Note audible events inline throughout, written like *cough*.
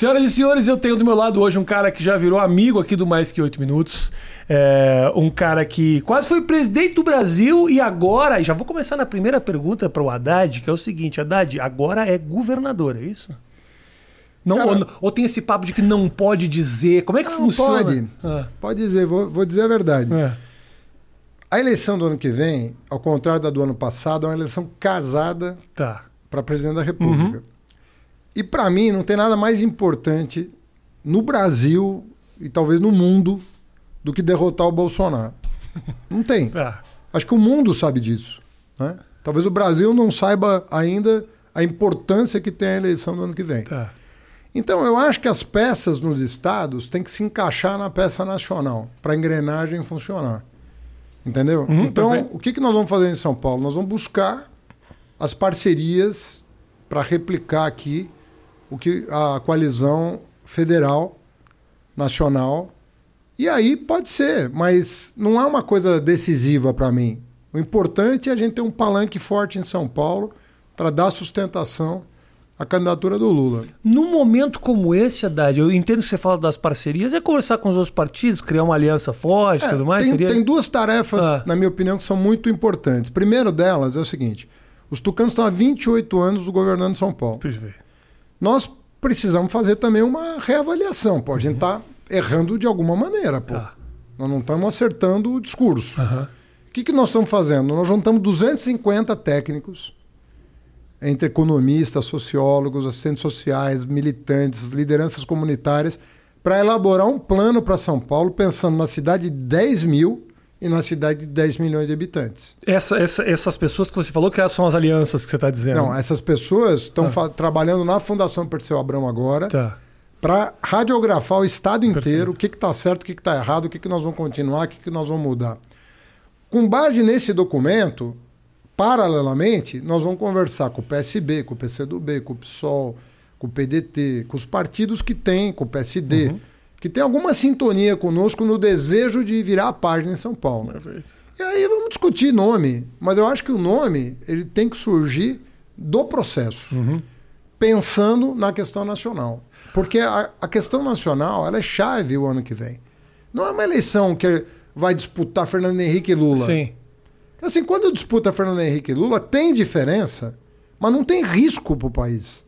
Senhoras e senhores, eu tenho do meu lado hoje um cara que já virou amigo aqui do Mais Que Oito Minutos. É, um cara que quase foi presidente do Brasil e agora, já vou começar na primeira pergunta para o Haddad, que é o seguinte: Haddad, agora é governador, é isso? Não, Cara, ou, ou tem esse papo de que não pode dizer? Como é que Não, funciona? pode. Ah, Pode dizer, vou, vou dizer a verdade. é. A eleição do ano que vem, ao contrário da do ano passado, é uma eleição casada Tá. para presidente da República. Uhum. E para mim não tem nada mais importante no Brasil e talvez no mundo do que derrotar o Bolsonaro. *laughs* Não tem. Tá. Acho que o mundo sabe disso. né? Talvez o Brasil não saiba ainda a importância que tem a eleição do ano que vem. Tá. Então, eu acho que as peças nos estados têm que se encaixar na peça nacional, para a engrenagem funcionar. Entendeu? Uhum, então, perfeito. o que, que nós vamos fazer em São Paulo? Nós vamos buscar as parcerias para replicar aqui o que a coalizão federal, nacional. E aí pode ser, mas não é uma coisa decisiva para mim. O importante é a gente ter um palanque forte em São Paulo para dar sustentação à candidatura do Lula. Num momento como esse, Haddad, eu entendo que você fala das parcerias, é conversar com os outros partidos, criar uma aliança forte e É, tudo mais? tem, seria... tem duas tarefas, Ah. na minha opinião, que são muito importantes. Primeiro delas é o seguinte: os tucanos estão há 28 anos governando São Paulo. Perfeito. Nós precisamos fazer também uma reavaliação. Pô, a gente está errando de alguma maneira. Pô. Tá. Nós não estamos acertando o discurso. Aham. O que, que nós estamos fazendo? Nós juntamos 250 técnicos, entre economistas, sociólogos, assistentes sociais, militantes, lideranças comunitárias, para elaborar um plano para São Paulo, pensando na cidade de 10 mil e na cidade de 10 milhões de habitantes. Essa, essa- essas pessoas que você falou que são as alianças que você está dizendo. Não, essas pessoas estão Ah. trabalhando na Fundação Perseu Abrão agora Tá. para radiografar o estado inteiro, Perfeito. o que está certo, o que está errado, o que, que nós vamos continuar, o que, que nós vamos mudar. Com base nesse documento, paralelamente, nós vamos conversar com o PSB, com o PCdoB, com o PSOL, com o PDT, com os partidos que têm, com o PSD, Uhum. Que tem alguma sintonia conosco no desejo de virar a página em São Paulo. Perfeito. E aí vamos discutir nome, mas eu acho que o nome ele tem que surgir do processo, Uhum. pensando na questão nacional. Porque a, a questão nacional ela é chave o ano que vem. Não é uma eleição que vai disputar Fernando Henrique e Lula. Sim. Assim, quando disputa Fernando Henrique e Lula, tem diferença, mas não tem risco para o país.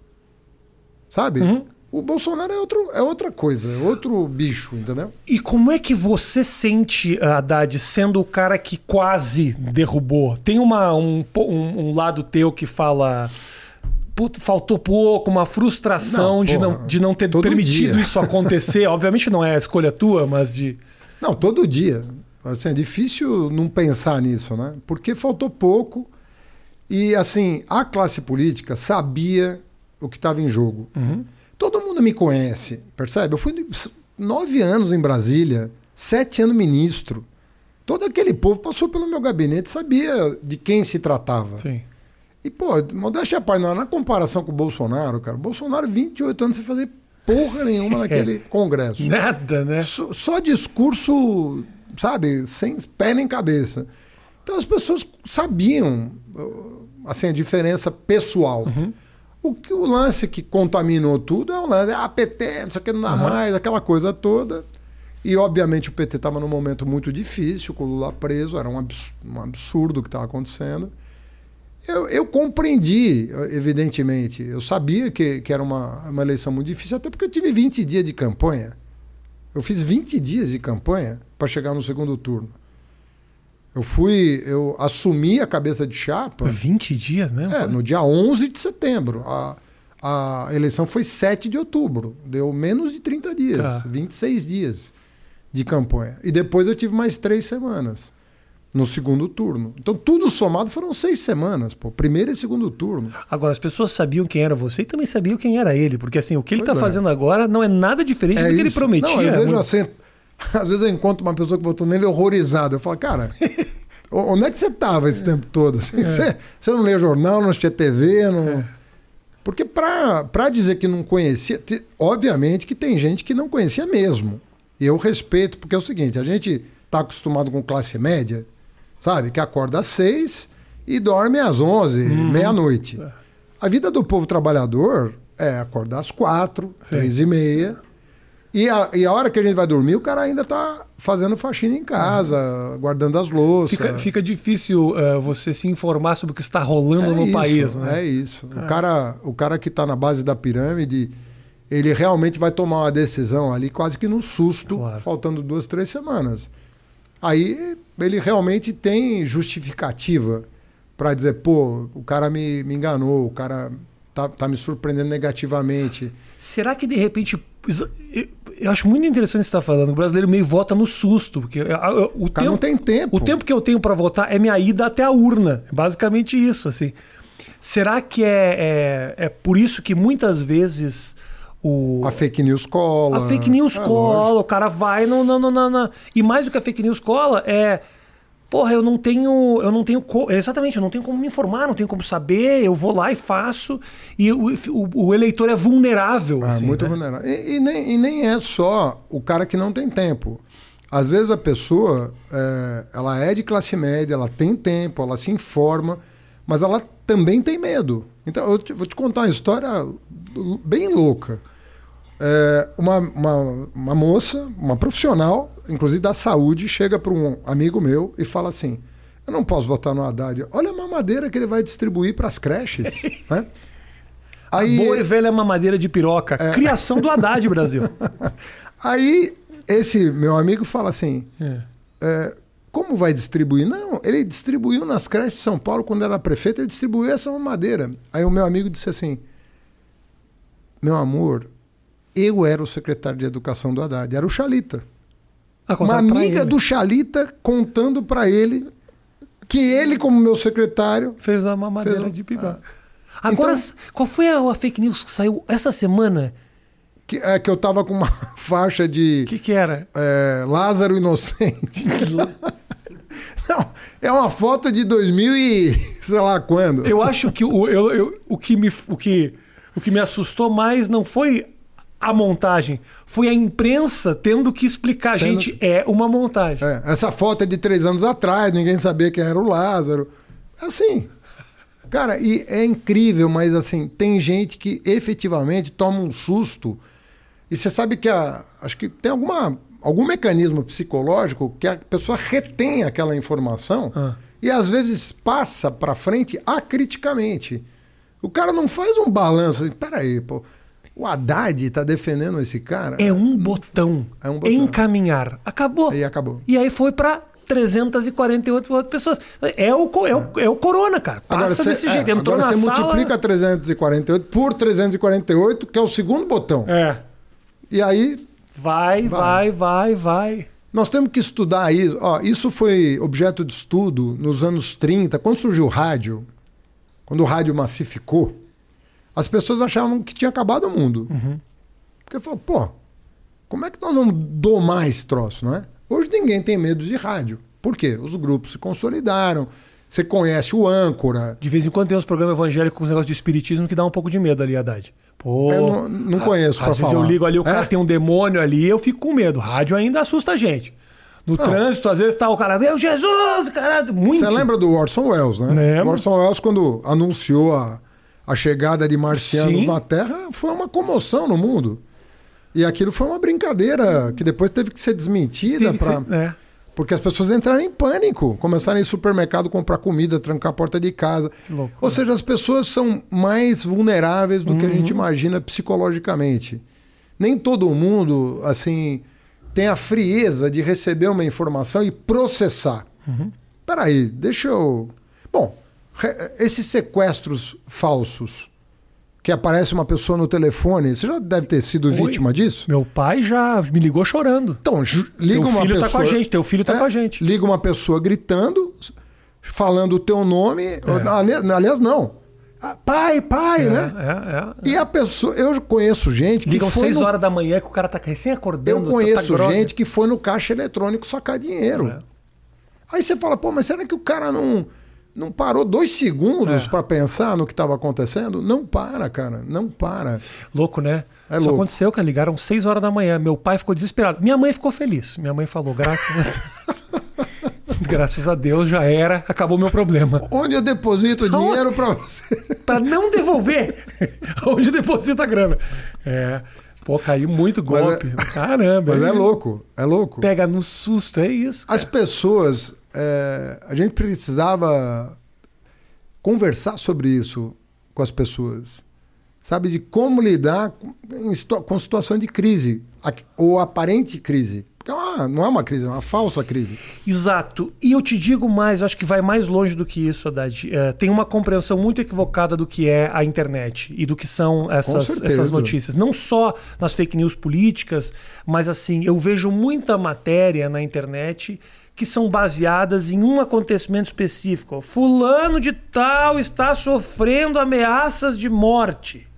Sabe? Uhum. O Bolsonaro é, outro, é outra coisa, é outro bicho, entendeu? E como é que você sente, Haddad, sendo o cara que quase derrubou? Tem uma, um, um, um lado teu que fala. "Puta, faltou pouco, uma frustração Não, de, porra, não, de não ter permitido dia. isso acontecer. *laughs* Obviamente não é a escolha tua, mas de. Não, todo dia. Assim, é difícil não pensar nisso, né? Porque faltou pouco. E, assim, a classe política sabia o que estava em jogo. Uhum. Todo mundo me conhece, percebe? Eu fui nove anos em Brasília, sete anos ministro. Todo aquele povo passou pelo meu gabinete, sabia de quem se tratava. Sim. E, pô, modéstia à parte, não, na comparação com o Bolsonaro, cara, o Bolsonaro, 28 anos sem fazer porra nenhuma *laughs* naquele congresso. Nada, né? Só, só discurso, sabe, sem pé nem cabeça. Então as pessoas sabiam uh, assim a diferença pessoal. O que o lance que contaminou tudo é o lance, ah, PT, não sei o que, não dá Uhum. mais, aquela coisa toda. E obviamente o PT estava num momento muito difícil, com o Lula preso, era um abs- um absurdo o que estava acontecendo. Eu, eu compreendi, evidentemente. Eu sabia que, que era uma, uma eleição muito difícil, até porque eu tive 20 dias de campanha. Eu fiz 20 dias de campanha para chegar no segundo turno. Eu fui, eu assumi a cabeça de chapa 20 dias mesmo? é, no dia 11 de setembro. A, a eleição foi 7 de outubro. Deu menos de 30 dias, Tá. 26 dias de campanha. E depois eu tive mais três semanas no segundo turno. Então, tudo somado foram seis semanas, pô. Primeiro e segundo turno. Agora, as pessoas sabiam quem era você e também sabiam quem era ele. Porque assim, o que ele está é. fazendo agora não é nada diferente do que ele isso. prometia. Não, eu É vejo muito- assim, *laughs* às vezes eu encontro uma pessoa que votou nele horrorizada. Eu falo, cara, onde é que você estava esse tempo todo? Assim, você, você não lia jornal, não assistia TV, não... É. Porque para dizer que não conhecia, te- obviamente que tem gente que não conhecia mesmo. E eu respeito, porque é o seguinte, a gente está acostumado com classe média, sabe? Que acorda às seis e dorme às onze, Uhum. meia-noite. É. A vida do povo trabalhador É, acordar às quatro, três e meia. E a, e a hora que a gente vai dormir, o cara ainda tá fazendo faxina em casa, guardando as louças. Fica, fica difícil uh, você se informar sobre o que está rolando É no isso, país, né? É isso. O, cara, o cara que está na base da pirâmide, ele realmente vai tomar uma decisão ali quase que no susto, Claro. faltando duas, três semanas. Aí ele realmente tem justificativa para dizer, pô, o cara me, me enganou, o cara tá, tá me surpreendendo negativamente. Será que de repente. Eu- Eu acho muito interessante você está falando. O brasileiro meio vota no susto. Porque a- a- o, O cara não tem tempo. O tempo que eu tenho para votar é minha ida até a urna. É basicamente isso, assim. Será que é, é, é por isso que muitas vezes o. A fake news cola. A fake news É, cola, lógico. o cara vai no, no, no, no- no- E mais do que a fake news cola, é. Porra, eu não tenho. Eu não tenho. Exatamente, eu não tenho como me informar, não tenho como saber. Eu vou lá e faço. E o, o, o eleitor é vulnerável. É, assim, muito né? vulnerável. E, e nem, e nem é só o cara que não tem tempo. Às vezes a pessoa, é, ela é de classe média, ela tem tempo, ela se informa, mas ela também tem medo. Então, eu te- vou te contar uma história bem louca. É, uma, uma, uma moça, uma profissional, inclusive da saúde, chega para um amigo meu e fala assim: Eu não posso votar no Haddad. Olha a mamadeira que ele vai distribuir para as creches. *laughs* né? Aí, Boa e velha mamadeira de piroca. É. Criação do Haddad, Brasil. *laughs* Aí esse meu amigo fala assim: É. é, como vai distribuir? Não, ele distribuiu nas creches de São Paulo quando era prefeito, ele distribuiu essa madeira. Aí o meu amigo disse assim: Meu amor, eu era o secretário de educação do Haddad, era o Chalita. Uma amiga do Chalita contando para ele que ele, como meu secretário, Fez a mamadeira Fez- de piroca. Ah. Agora, Então- qual foi a, a fake news que saiu essa semana? que, é, que eu tava com uma *laughs* faixa de O que, que era? é, Lázaro Inocente. *laughs* Não, é uma foto de 2000 e *laughs* sei lá quando. Eu acho que o, eu, eu- o, que me, o, que, o que me assustou mais não foi a montagem, foi a imprensa tendo que explicar. Tendo- Gente, é uma montagem. É, essa foto é de três anos atrás, ninguém sabia quem era o Lázaro. Assim. Cara, e é incrível, mas assim, tem gente que efetivamente toma um susto. E você sabe que a, acho que tem alguma, algum mecanismo psicológico que a pessoa retém aquela informação Ah. e às vezes passa para frente acriticamente. O cara não faz um balanço. assim, Peraí, pô, o Haddad tá defendendo esse cara? É um botão. É um botão. Encaminhar. Acabou. Aí acabou. E aí foi para 348 outras pessoas. É o, é o, é o corona, cara. Passa cê- desse é, jeito. Entrou agora você sala... multiplica 348 por 348, que é o segundo botão. É. E aí Vai, vai, vai, vai. nós temos que estudar isso. Ó, isso foi objeto de estudo nos anos 30, quando surgiu o rádio, quando o rádio massificou, as pessoas achavam que tinha acabado o mundo. Uhum. Porque falou, pô, como é que nós vamos domar esse troço, não é? Hoje ninguém tem medo de rádio. Por quê? Os grupos se consolidaram. Você conhece o âncora. De vez em quando tem uns programas evangélicos com os negócios de espiritismo que dá um pouco de medo ali, Haddad. Pô, Eu não- não a- conheço pra Às vezes falar. eu ligo ali, o É? cara tem um demônio ali, eu fico com medo. Rádio ainda assusta a gente. No trânsito, às vezes tá o cara, meu Jesus, caralho, muito. Você lembra do Orson Welles, né? Lembro. O Orson Welles, quando anunciou a, a chegada de marcianos Sim. na Terra, foi uma comoção no mundo. E aquilo foi uma brincadeira que depois teve que ser desmentida ser- é. porque as pessoas entraram em pânico, começaram a ir em supermercado comprar comida, trancar a porta de casa. Ou seja, as pessoas são mais vulneráveis do que a Uhum. gente imagina psicologicamente. Nem todo mundo, assim, tem a frieza de receber uma informação e processar. Uhum. Peraí, deixa eu. Bom, esses sequestros falsos que aparece uma pessoa no telefone, você já deve ter sido Oi. vítima disso? Meu pai já me ligou chorando. Então, liga Teu uma filho tá pessoa. com a gente, teu filho tá É, com a gente. Liga uma pessoa gritando, falando o teu nome. Ali- Aliás, não. Ah, Pai, pai, É, né? é, é. E a pessoa. Eu conheço gente que Ligam foi. 6 no- horas da manhã que o cara tá recém acordando. eu tá- conheço tá gente que foi no caixa eletrônico sacar dinheiro. É. Aí você fala, pô, mas será que o cara não, não parou dois segundos É. pra pensar no que estava acontecendo? Não para, cara. Não para. Louco, né? É Isso louco. aconteceu, cara. Ligaram 6 horas da manhã. Meu pai ficou desesperado. Minha mãe ficou feliz. Minha mãe falou, graças a Deus. *laughs* Graças a Deus já era, acabou meu problema. Onde eu deposito o dinheiro para você? *laughs* para não devolver, *laughs* onde eu deposito a grana. É. Pô, caiu muito golpe. Mas é, Caramba. Mas é louco, é louco. Pega no susto, é isso. Cara. As pessoas, é, a gente precisava conversar sobre isso com as pessoas. Sabe, de como lidar com, com situação de crise, ou aparente crise. Porque é uma, não é uma crise, é uma falsa crise. Exato. E eu te digo mais, eu acho que vai mais longe do que isso, Haddad. É, tem uma compreensão muito equivocada do que é a internet e do que são essas, essas notícias. Não só nas fake news políticas, mas assim, eu vejo muita matéria na internet que são baseadas em um acontecimento específico. Fulano de tal está sofrendo ameaças de morte.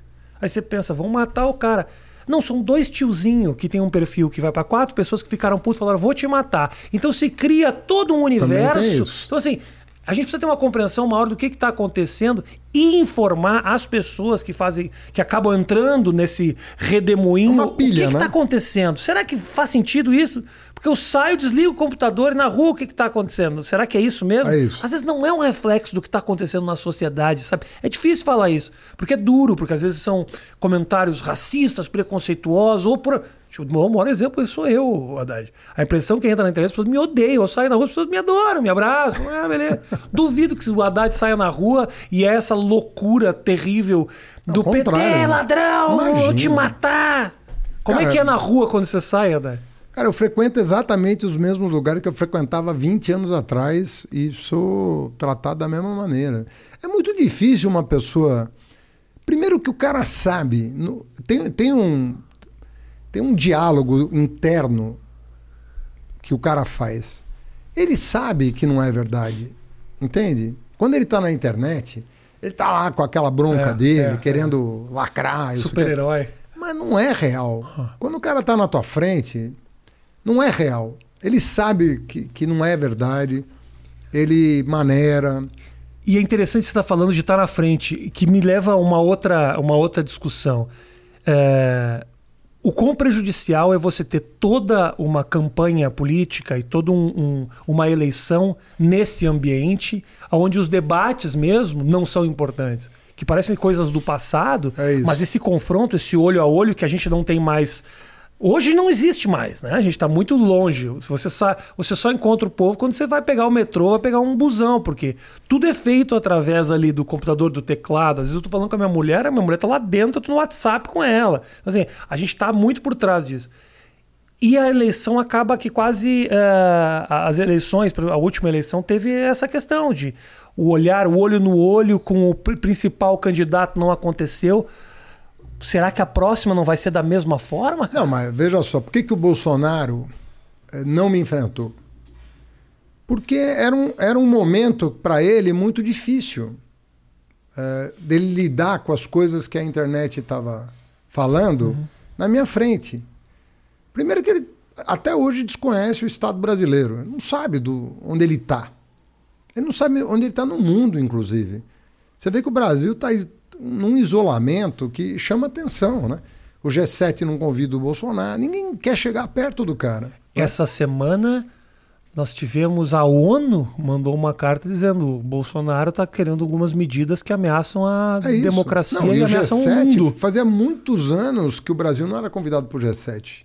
Aí você pensa, vão matar o cara. Não, são dois tiozinhos que tem um perfil que vai para quatro pessoas que ficaram putos e falaram, vou te matar. Então se cria todo um universo. Então, assim, a gente precisa ter uma compreensão maior do que está acontecendo e informar as pessoas que fazem, que acabam entrando nesse redemoinho. Uma pilha, o que está né? acontecendo? Será que faz sentido isso? Porque eu saio, desligo o computador e na rua o que está acontecendo? Será que é isso mesmo? É isso. Às vezes não é um reflexo do que está acontecendo na sociedade, sabe? É difícil falar isso, porque é duro, porque às vezes são comentários racistas, preconceituosos, ou por o maior exemplo sou eu, Haddad. A impressão que entra na internet, as pessoas me odeiam. Eu saio na rua, as pessoas me adoram, me abraçam. *laughs* Ah, beleza. Duvido que o Haddad saia na rua e é essa loucura terrível do Ao PT, né? ladrão, Imagina. vou te matar. Como Cara, é que é na rua quando você sai, Haddad? Cara, eu frequento exatamente os mesmos lugares que eu frequentava 20 anos atrás e sou tratado da mesma maneira. É muito difícil uma pessoa. Primeiro que o cara sabe, tem, tem um, tem um diálogo interno que o cara faz. Ele sabe que não é verdade, entende? Quando ele está na internet, ele está lá com aquela bronca é, dele, é, querendo é. lacrar. Super-herói. Mas não é real. Quando o cara está na tua frente, não é real. Ele sabe que, que não é verdade, ele maneira. E é interessante você estar tá falando de estar tá na frente, que me leva a uma outra, uma outra discussão. É, o quão prejudicial é você ter toda uma campanha política e toda um, um, uma eleição nesse ambiente, onde os debates mesmo não são importantes. Que parecem coisas do passado, é mas esse confronto, esse olho a olho que a gente não tem mais Hoje não existe mais, né? A gente está muito longe. Você, sa... você só encontra o povo quando você vai pegar o metrô, vai pegar um busão, porque tudo é feito através ali do computador, do teclado. Às vezes eu estou falando com a minha mulher, a minha mulher está lá dentro, eu tô no WhatsApp com ela. Então, assim, a gente está muito por trás disso. E a eleição acaba que quase. Uh, as eleições, a última eleição, teve essa questão de o olhar, o olho no olho com o principal candidato não aconteceu. Será que a próxima não vai ser da mesma forma? Não, mas veja só, por que, que o Bolsonaro eh, não me enfrentou? Porque era um, era um momento para ele muito difícil é, dele lidar com as coisas que a internet estava falando uhum. na minha frente. Primeiro que ele até hoje desconhece o Estado brasileiro, ele não sabe do, onde ele está. Ele não sabe onde ele está no mundo, inclusive. Você vê que o Brasil está num isolamento que chama atenção, né? O G7 não convida o Bolsonaro, ninguém quer chegar perto do cara. Essa semana nós tivemos a ONU mandou uma carta dizendo o Bolsonaro está querendo algumas medidas que ameaçam a é democracia não, e, e ameaçam G7, o mundo. Fazia muitos anos que o Brasil não era convidado para o G7.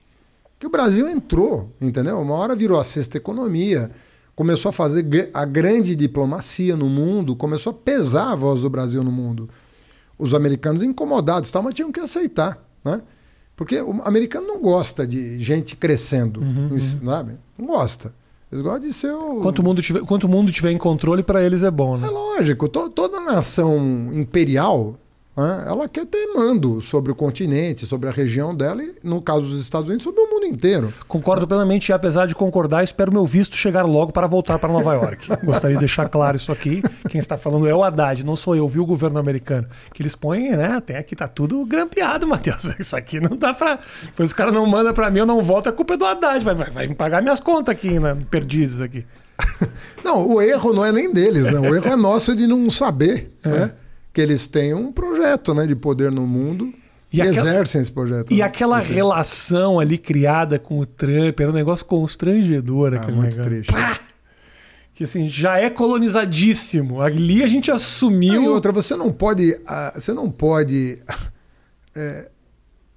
Que o Brasil entrou, entendeu? Uma hora virou a sexta economia, começou a fazer a grande diplomacia no mundo, começou a pesar a voz do Brasil no mundo os americanos incomodados, tal, mas tinham que aceitar, né? Porque o americano não gosta de gente crescendo, uhum, sabe? Não gosta. Eles gostam de ser o... Quanto o mundo tiver, quanto o mundo tiver em controle, para eles é bom, né? É lógico. To, toda nação imperial? Ela quer ter mando sobre o continente, sobre a região dela e, no caso dos Estados Unidos, sobre o mundo inteiro. Concordo plenamente e, apesar de concordar, espero meu visto chegar logo para voltar para Nova York. *laughs* Gostaria de deixar claro isso aqui. Quem está falando é o Haddad, não sou eu, viu o governo americano. Que eles põem, né? Até aqui tá tudo grampeado, Matheus. *laughs* Isso aqui não dá para. Depois os caras não mandam para mim, eu não volto, a culpa é do Haddad. Vai, vai, vai me pagar minhas contas aqui, né? Perdizes aqui. *laughs* Não, o erro não é nem deles, né? O erro é nosso de não saber, é. né? Que eles têm um projeto né, de poder no mundo e, aquela, exercem esse projeto. E né? aquela relação ali criada com o Trump era um negócio constrangedor. Ah, muito negócio. triste. Pá! que assim, já é colonizadíssimo. Ali a gente assumiu. E outra, você não pode, ah, você não pode *laughs* é,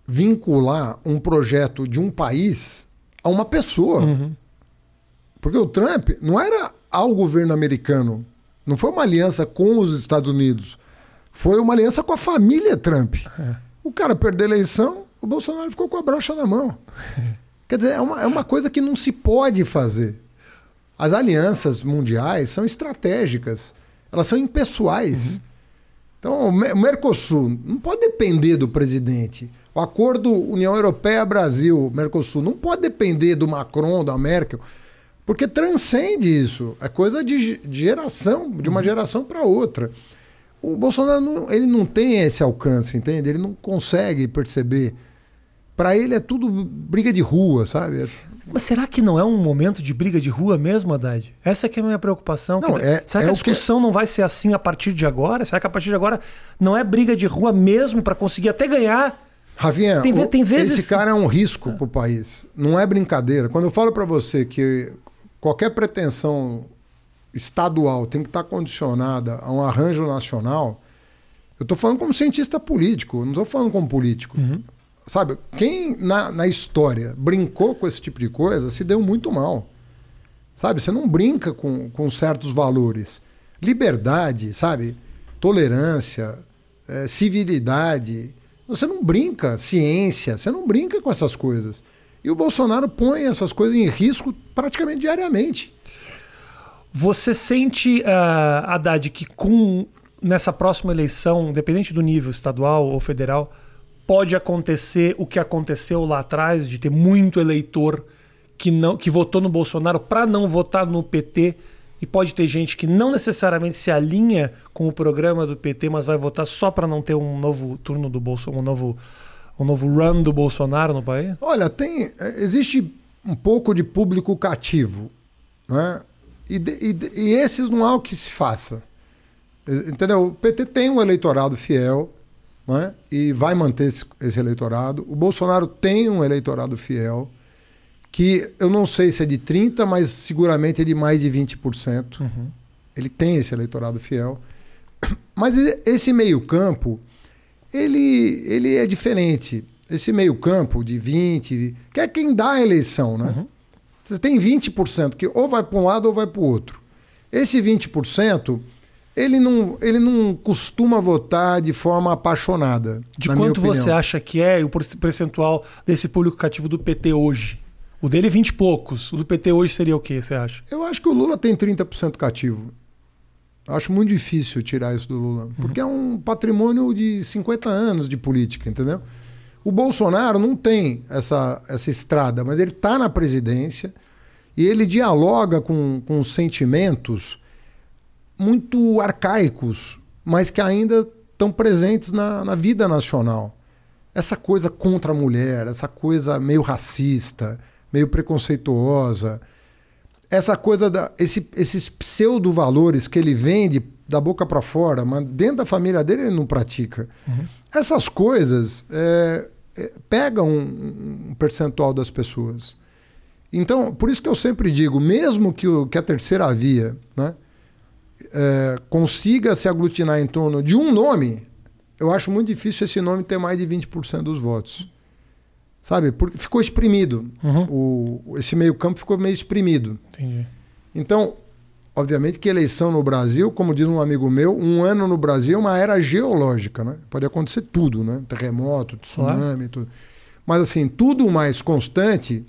vincular um projeto de um país a uma pessoa. Uhum. Porque o Trump não era ao governo americano. Não foi uma aliança com os Estados Unidos. Foi uma aliança com a família Trump. É. O cara perdeu a eleição, o Bolsonaro ficou com a brocha na mão. *laughs* Quer dizer, é uma, é uma coisa que não se pode fazer. As alianças mundiais são estratégicas, elas são impessoais. Então, o Me- o Mercosul não pode depender do presidente. O acordo União Europeia-Brasil, Mercosul, não pode depender do Macron, da Merkel, porque transcende isso. É coisa de, de geração, de uma geração para outra. O Bolsonaro não, ele não tem esse alcance, entende? Ele não consegue perceber. Para ele é tudo briga de rua, sabe? É- Mas será que não é um momento de briga de rua mesmo, Haddad? Essa que é a minha preocupação. Não, Que- é- será é que a o que- discussão não vai ser assim a partir de agora? Será que a partir de agora não é briga de rua mesmo para conseguir até ganhar? Rafinha, Tem o- tem vezes- esse cara é um risco pro país. Não é brincadeira. Quando eu falo para você que qualquer pretensão estadual tem que estar condicionada a um arranjo nacional, eu estou falando como cientista político, não estou falando como político. Sabe, quem na, na história brincou com esse tipo de coisa se deu muito mal. Sabe, você não brinca com, com certos valores. Liberdade, sabe? Tolerância, eh, civilidade. Você não brinca, ciência, você não brinca com essas coisas. E o Bolsonaro põe essas coisas em risco praticamente diariamente. Você sente, uh, Haddad, que com nessa próxima eleição, independente do nível estadual ou federal, pode acontecer o que aconteceu lá atrás, de ter muito eleitor que, não, que votou no Bolsonaro para não votar no PT, e pode ter gente que não necessariamente se alinha com o programa do PT, mas vai votar só para não ter um novo turno do Bolsonaro, um novo, um novo run do Bolsonaro no país? Olha, tem eh, existe um pouco de público cativo, né? E, e e esses não há o que se faça. Entendeu? O PT tem um eleitorado fiel, né? E vai manter esse, esse eleitorado. O Bolsonaro tem um eleitorado fiel, que eu não sei se é de 30, mas seguramente é de mais de 20%. Ele tem esse eleitorado fiel. Mas esse meio-campo, ele, ele é diferente. Esse meio-campo de 20, que é quem dá a eleição, né? Você tem 20% que ou vai para um lado ou vai para o outro. Esse 20%, ele não, ele não costuma votar de forma apaixonada. De quanto você acha que é o percentual desse público cativo do PT hoje? O dele é 20 e poucos. O do PT hoje seria o quê, você acha? Eu acho que o Lula tem 30% cativo. Acho muito difícil tirar isso do Lula. Porque é um patrimônio de 50 anos de política, entendeu? O Bolsonaro não tem essa, essa estrada, mas ele está na presidência e ele dialoga com, com sentimentos muito arcaicos, mas que ainda estão presentes na, na vida nacional. Essa coisa contra a mulher, essa coisa meio racista, meio preconceituosa, essa coisa da esse, esses pseudo valores que ele vende da boca para fora, mas dentro da família dele ele não pratica. Essas coisas é, é, pegam um, um percentual das pessoas. Então, por isso que eu sempre digo, mesmo que, o, que a terceira via né, é, consiga se aglutinar em torno de um nome, eu acho muito difícil esse nome ter mais de 20% dos votos. Sabe? Porque ficou exprimido. Uhum. O, esse meio-campo ficou meio exprimido. Entendi. Então, obviamente que eleição no Brasil, como diz um amigo meu, um ano no Brasil é uma era geológica, né? Pode acontecer tudo, né? Terremoto, tsunami, tudo. Mas assim, tudo mais constante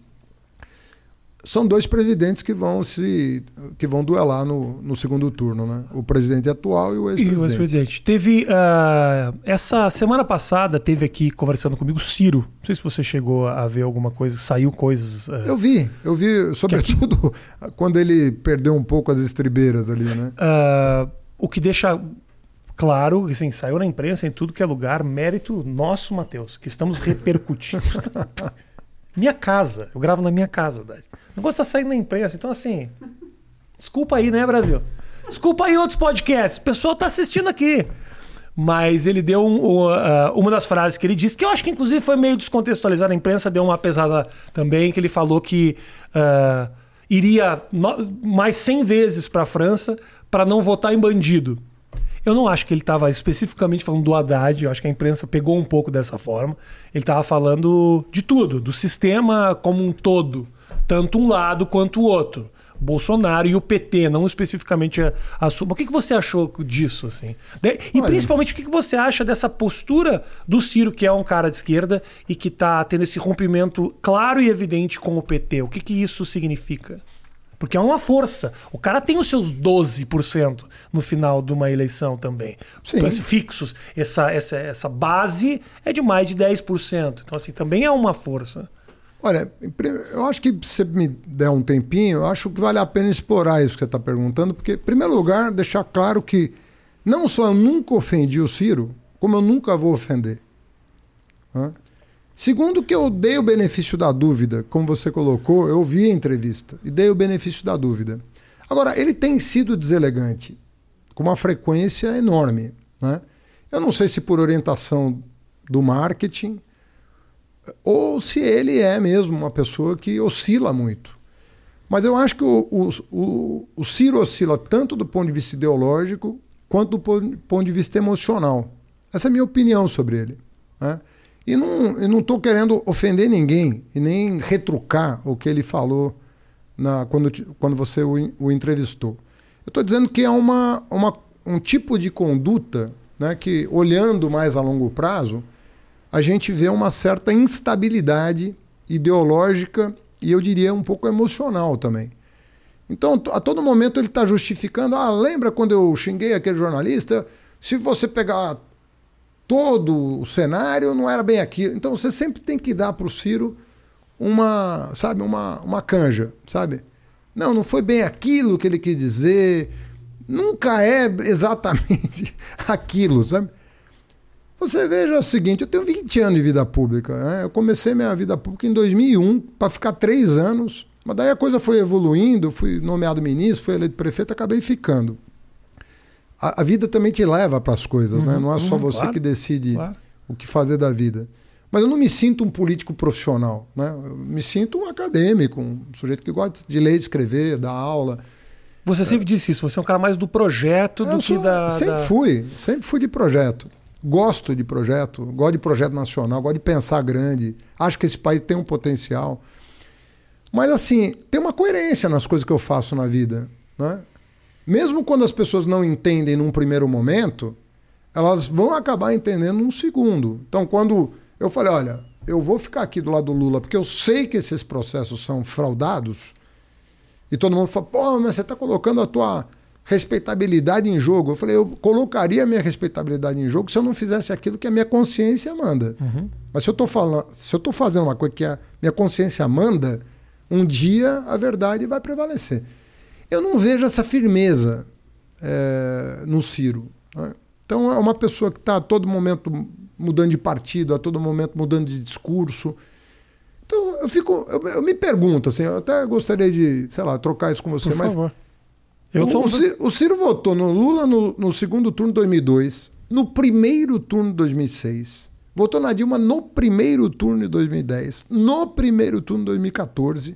são dois presidentes que vão se que vão duelar no, no segundo turno, né? O presidente atual e o E o ex-presidente. ex-presidente. Teve. ah, essa semana passada teve aqui conversando comigo Ciro. Não sei se você chegou a ver alguma coisa, saiu coisas. ah, Eu vi, eu vi, sobretudo *laughs* quando ele perdeu um pouco as estribeiras ali, né? Ah, o que deixa claro, assim, saiu na imprensa em tudo que é lugar, mérito nosso, Matheus, que estamos repercutindo. *laughs* minha casa, eu gravo na minha casa, Dad. O negócio tá saindo na imprensa, então assim. Desculpa aí, né, Brasil? Desculpa aí outros podcasts, o pessoal tá assistindo aqui. Mas ele deu um- um, ah, uma das frases que ele disse, que eu acho que inclusive foi meio descontextualizada, a imprensa deu uma pesada também, que ele falou que. ah, iria mais 100 vezes para a França para não votar em bandido. Eu não acho que ele estava especificamente falando do Haddad, eu acho que a imprensa pegou um pouco dessa forma. Ele estava falando de tudo, do sistema como um todo, tanto um lado quanto o outro. Bolsonaro e o PT, não especificamente a, a sua. O que, que você achou disso, assim? De- e Olha- principalmente o que, que você acha dessa postura do Ciro, que é um cara de esquerda e que está tendo esse rompimento claro e evidente com o PT? O que, que isso significa? Porque é uma força. O cara tem os seus 12% no final de uma eleição também. Sim. Fixos. Essa, essa, essa base é de mais de 10%. Então, assim, também é uma força. Olha, eu acho que se você me der um tempinho, eu acho que vale a pena explorar isso que você está perguntando, porque, em primeiro lugar, deixar claro que não só eu nunca ofendi o Ciro, como eu nunca vou ofender. Hã? Segundo, que eu dei o benefício da dúvida, como você colocou, eu vi a entrevista e dei o benefício da dúvida. Agora, ele tem sido deselegante com uma frequência enorme. Né? Eu não sei se por orientação do marketing ou se ele é mesmo uma pessoa que oscila muito. Mas eu acho que o, o, o, o Ciro oscila tanto do ponto de vista ideológico quanto do pon- ponto de vista emocional. Essa é a minha opinião sobre ele. né? E não estou querendo ofender ninguém e nem retrucar o que ele falou na, quando, quando você o, o entrevistou. Eu estou dizendo que é uma, uma, um tipo de conduta né, que, olhando mais a longo prazo, a gente vê uma certa instabilidade ideológica e eu diria um pouco emocional também. Então, a todo momento ele está justificando. Ah, lembra quando eu xinguei aquele jornalista? Se você pegar todo o cenário, não era bem aquilo. Então, você sempre tem que dar para o Ciro uma, sabe, uma, uma canja, sabe? Não, não foi bem aquilo que ele quis dizer. Nunca é exatamente *laughs* aquilo, sabe? Você veja o seguinte, eu tenho 20 anos de vida pública. Né? Eu comecei minha vida pública em 2001 para ficar três anos. Mas daí a coisa foi evoluindo, fui nomeado ministro, fui eleito prefeito, acabei ficando. A, a vida também te leva para as coisas, né? Uhum, Não é só uhum, você claro, que decide claro. o que fazer da vida. Mas eu não me sinto um político profissional, né? Eu me sinto um acadêmico, um sujeito que gosta de ler, escrever, dar aula. Você sempre disse isso, você é um cara mais do projeto do Eu que sou- da. sempre da- fui, sempre fui de projeto. Gosto de projeto, gosto de projeto nacional, gosto de pensar grande. Acho que esse país tem um potencial. Mas assim, tem uma coerência nas coisas que eu faço na vida, né? Mesmo quando as pessoas não entendem num primeiro momento, elas vão acabar entendendo num segundo. Então, quando eu falei, olha, eu vou ficar aqui do lado do Lula porque eu sei que esses processos são fraudados, e todo mundo fala, pô, mas você está colocando a tua respeitabilidade em jogo. Eu falei, eu colocaria a minha respeitabilidade em jogo se eu não fizesse aquilo que a minha consciência manda. Uhum. Mas se eu estou falando, se eu estou fazendo uma coisa que a minha consciência manda, um dia a verdade vai prevalecer. Eu não vejo essa firmeza eh, no Ciro. né? Então é uma pessoa que está a todo momento mudando de partido, a todo momento mudando de discurso. Então eu fico, eu, eu me pergunto assim, eu até gostaria de, sei lá, trocar isso com você, Por mas favor. Eu o, sou um o Ci- o Ciro votou no Lula no, no segundo turno de 2002, no primeiro turno de 2006, votou na Dilma no primeiro turno de 2010, no primeiro turno de 2014.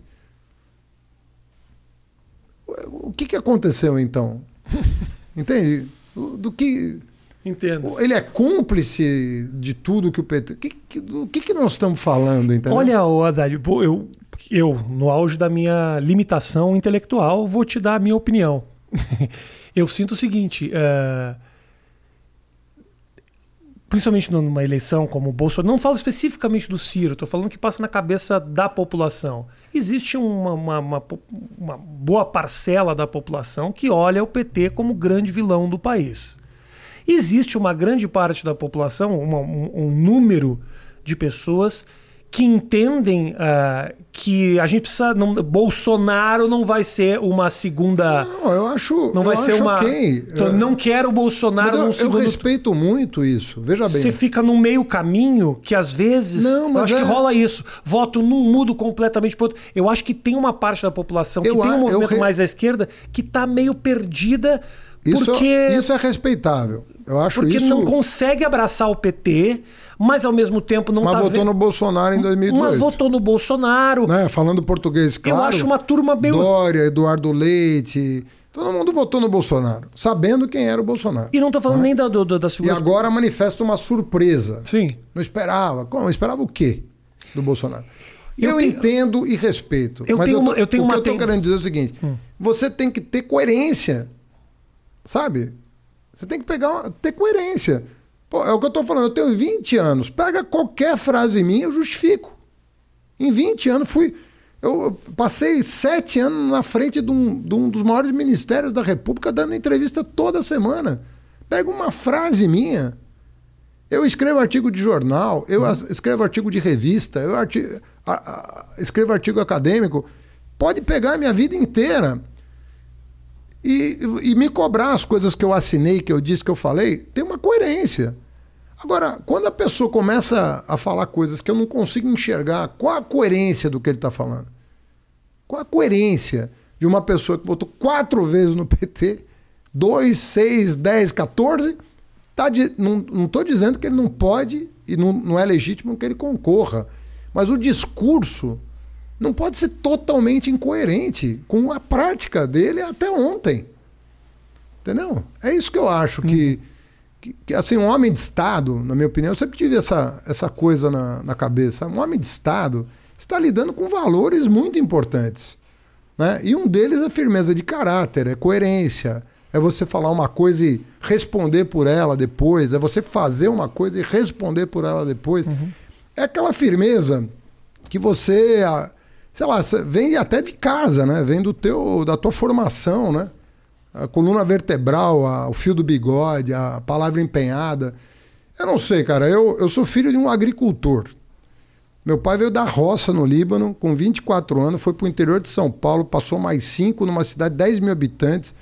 O que, que aconteceu então? *laughs* Entende? Do que Entendo. ele é cúmplice de tudo que o PT. Que, que, do que, que nós estamos falando, entendeu? Olha, Haddad, eu, eu, no auge da minha limitação intelectual, vou te dar a minha opinião. *laughs* eu sinto o seguinte. eh, Principalmente numa eleição como o Bolsonaro, não falo especificamente do Ciro, estou falando que passa na cabeça da população. Existe uma, uma- uma uma boa parcela da população que olha o PT como grande vilão do país. Existe uma grande parte da população, um, um número de pessoas que entendem ah, que a gente precisa. Não, Bolsonaro não vai ser uma segunda. Não, eu acho. Não eu vai ser uma. ok. Então, não quero o Bolsonaro eu, no eu segundo. respeito muito isso. Veja bem. Você fica no meio caminho que às vezes. Não, eu mas acho é- que rola isso. Voto num mudo completamente pro outro. Eu acho que tem uma parte da população que Eu tem a- um eu movimento mais à esquerda que tá meio perdida Isso, Porque- isso é respeitável. Eu acho Porque isso. não consegue abraçar o PT, mas ao mesmo tempo não mas tá votou vendo- no Bolsonaro em 2018. Mas votou no Bolsonaro. Né? Falando português, claro. acho uma turma meio- Dória, Eduardo Leite. Todo mundo votou no Bolsonaro, sabendo quem era o Bolsonaro. E não tô falando nem da, do, das E agora manifesta uma surpresa. Sim. Não esperava. Como? Esperava o quê do Bolsonaro? Eu Eu, tenho- entendo e respeito. Eu mas tenho eu tô, uma- eu tenho o uma que eu ten- querendo dizer é o seguinte: você tem que ter coerência. Sabe? Você tem que pegar uma- ter coerência. Pô, é o que eu tô falando, eu tenho 20 anos. Pega qualquer frase minha, eu justifico. Em 20 anos fui. Eu passei sete anos na frente de um, de um dos maiores ministérios da República, dando entrevista toda semana. Pega uma frase minha. Eu escrevo artigo de jornal, eu as- escrevo artigo de revista, eu arti- a- a- escrevo artigo acadêmico. Pode pegar a minha vida inteira e, e me cobrar as coisas que eu assinei, que eu disse, que eu falei, tem uma coerência. Agora, quando a pessoa começa a falar coisas que eu não consigo enxergar, qual a coerência do que ele está falando? Qual a coerência de uma pessoa que votou quatro vezes no PT, 2, 6, 10, 14, tá de, não estou dizendo que ele não pode e não, não é legítimo que ele concorra, mas o discurso não pode ser totalmente incoerente com a prática dele até ontem. Entendeu? É isso que eu acho que, que, que, assim, um homem de Estado, na minha opinião, eu sempre tive essa, essa coisa na, na cabeça. Um homem de Estado está lidando com valores muito importantes. Né? E um deles é firmeza de caráter, é coerência, é você falar uma coisa e responder por ela depois, é você fazer uma coisa e responder por ela depois. Uhum. É aquela firmeza que você, ah, sei lá, vem até de casa, né? Vem do teu, da tua formação, né? A coluna vertebral, a- o fio do bigode, a palavra empenhada. Eu não sei, cara. Eu, eu sou filho de um agricultor. Meu pai veio da roça no Líbano, com 24 anos, foi para o interior de São Paulo, passou mais 5 numa cidade de 10 mil habitantes,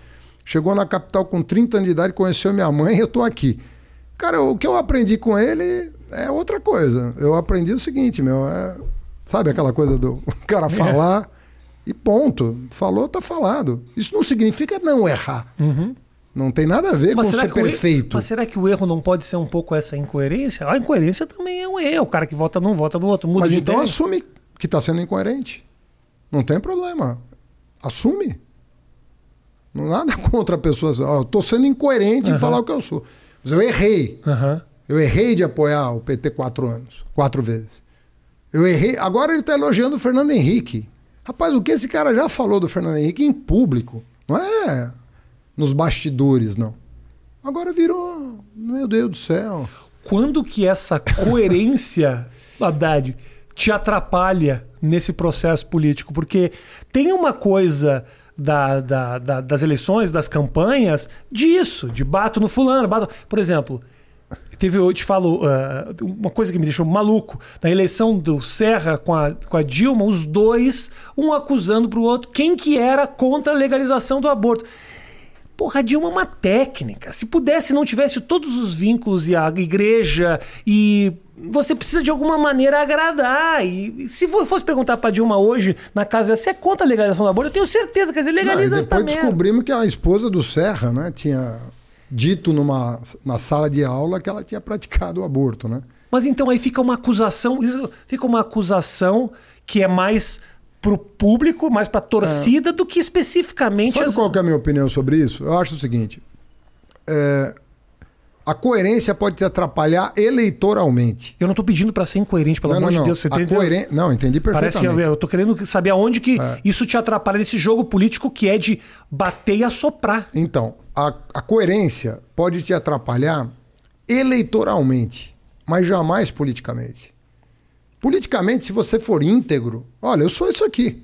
chegou na capital com 30 anos de idade, conheceu minha mãe e eu tô aqui. Cara, o que eu aprendi com ele é outra coisa. Eu aprendi o seguinte, meu, é, sabe aquela coisa do *laughs* cara falar e ponto. Falou, tá falado. Isso não significa não errar. Não tem nada a ver com ser erro- perfeito. mas será que o erro não pode ser um pouco essa incoerência? A incoerência também é um erro. O cara que vota num vota no outro, muda Mas então ideia. assume que está sendo incoerente. Não tem problema. Assume. Não nada *laughs* contra a pessoa. assim, Ó, eu estou sendo incoerente em falar o que eu sou. Mas eu errei. Aham. Eu errei de apoiar o PT quatro anos. Quatro vezes. Eu errei. Agora ele está elogiando o Fernando Henrique. Rapaz, o que esse cara já falou do Fernando Henrique em público? Não é nos bastidores, não. Agora virou. Meu Deus do céu. Quando que essa coerência, *laughs* Haddad, te atrapalha nesse processo político? Porque tem uma coisa da- da- da- das eleições, das campanhas, disso, de bato no fulano, bato... Por exemplo, teve, eu te falo, ah, uma coisa que me deixou maluco. Na eleição do Serra com a, com a Dilma, os dois, um acusando pro outro quem que era contra a legalização do aborto. Porra, a Dilma é uma técnica. Se pudesse, não tivesse todos os vínculos e a igreja e você precisa de alguma maneira agradar. E se fosse perguntar pra Dilma hoje, na casa, você é contra a legalização do aborto? Eu tenho certeza, quer dizer, Não, e legaliza essa depois descobrimos que a esposa do Serra, né, tinha dito numa na sala de aula que ela tinha praticado o aborto, né? Mas então aí fica uma acusação, fica uma acusação que é mais pro público, mais pra torcida, do que especificamente Sabe as- qual é a minha opinião sobre isso? Eu acho o seguinte: é, a coerência pode te atrapalhar eleitoralmente. Eu não tô pedindo pra ser incoerente, pelo não, amor não, de. Deus. Você a entendeu? coeren- Não, entendi Parece perfeitamente. que eu, tô querendo saber aonde que É. isso te atrapalha nesse jogo político que é de bater e assoprar. Então, a, a coerência pode te atrapalhar eleitoralmente, mas jamais politicamente. Politicamente, se você for íntegro, olha, eu sou isso aqui.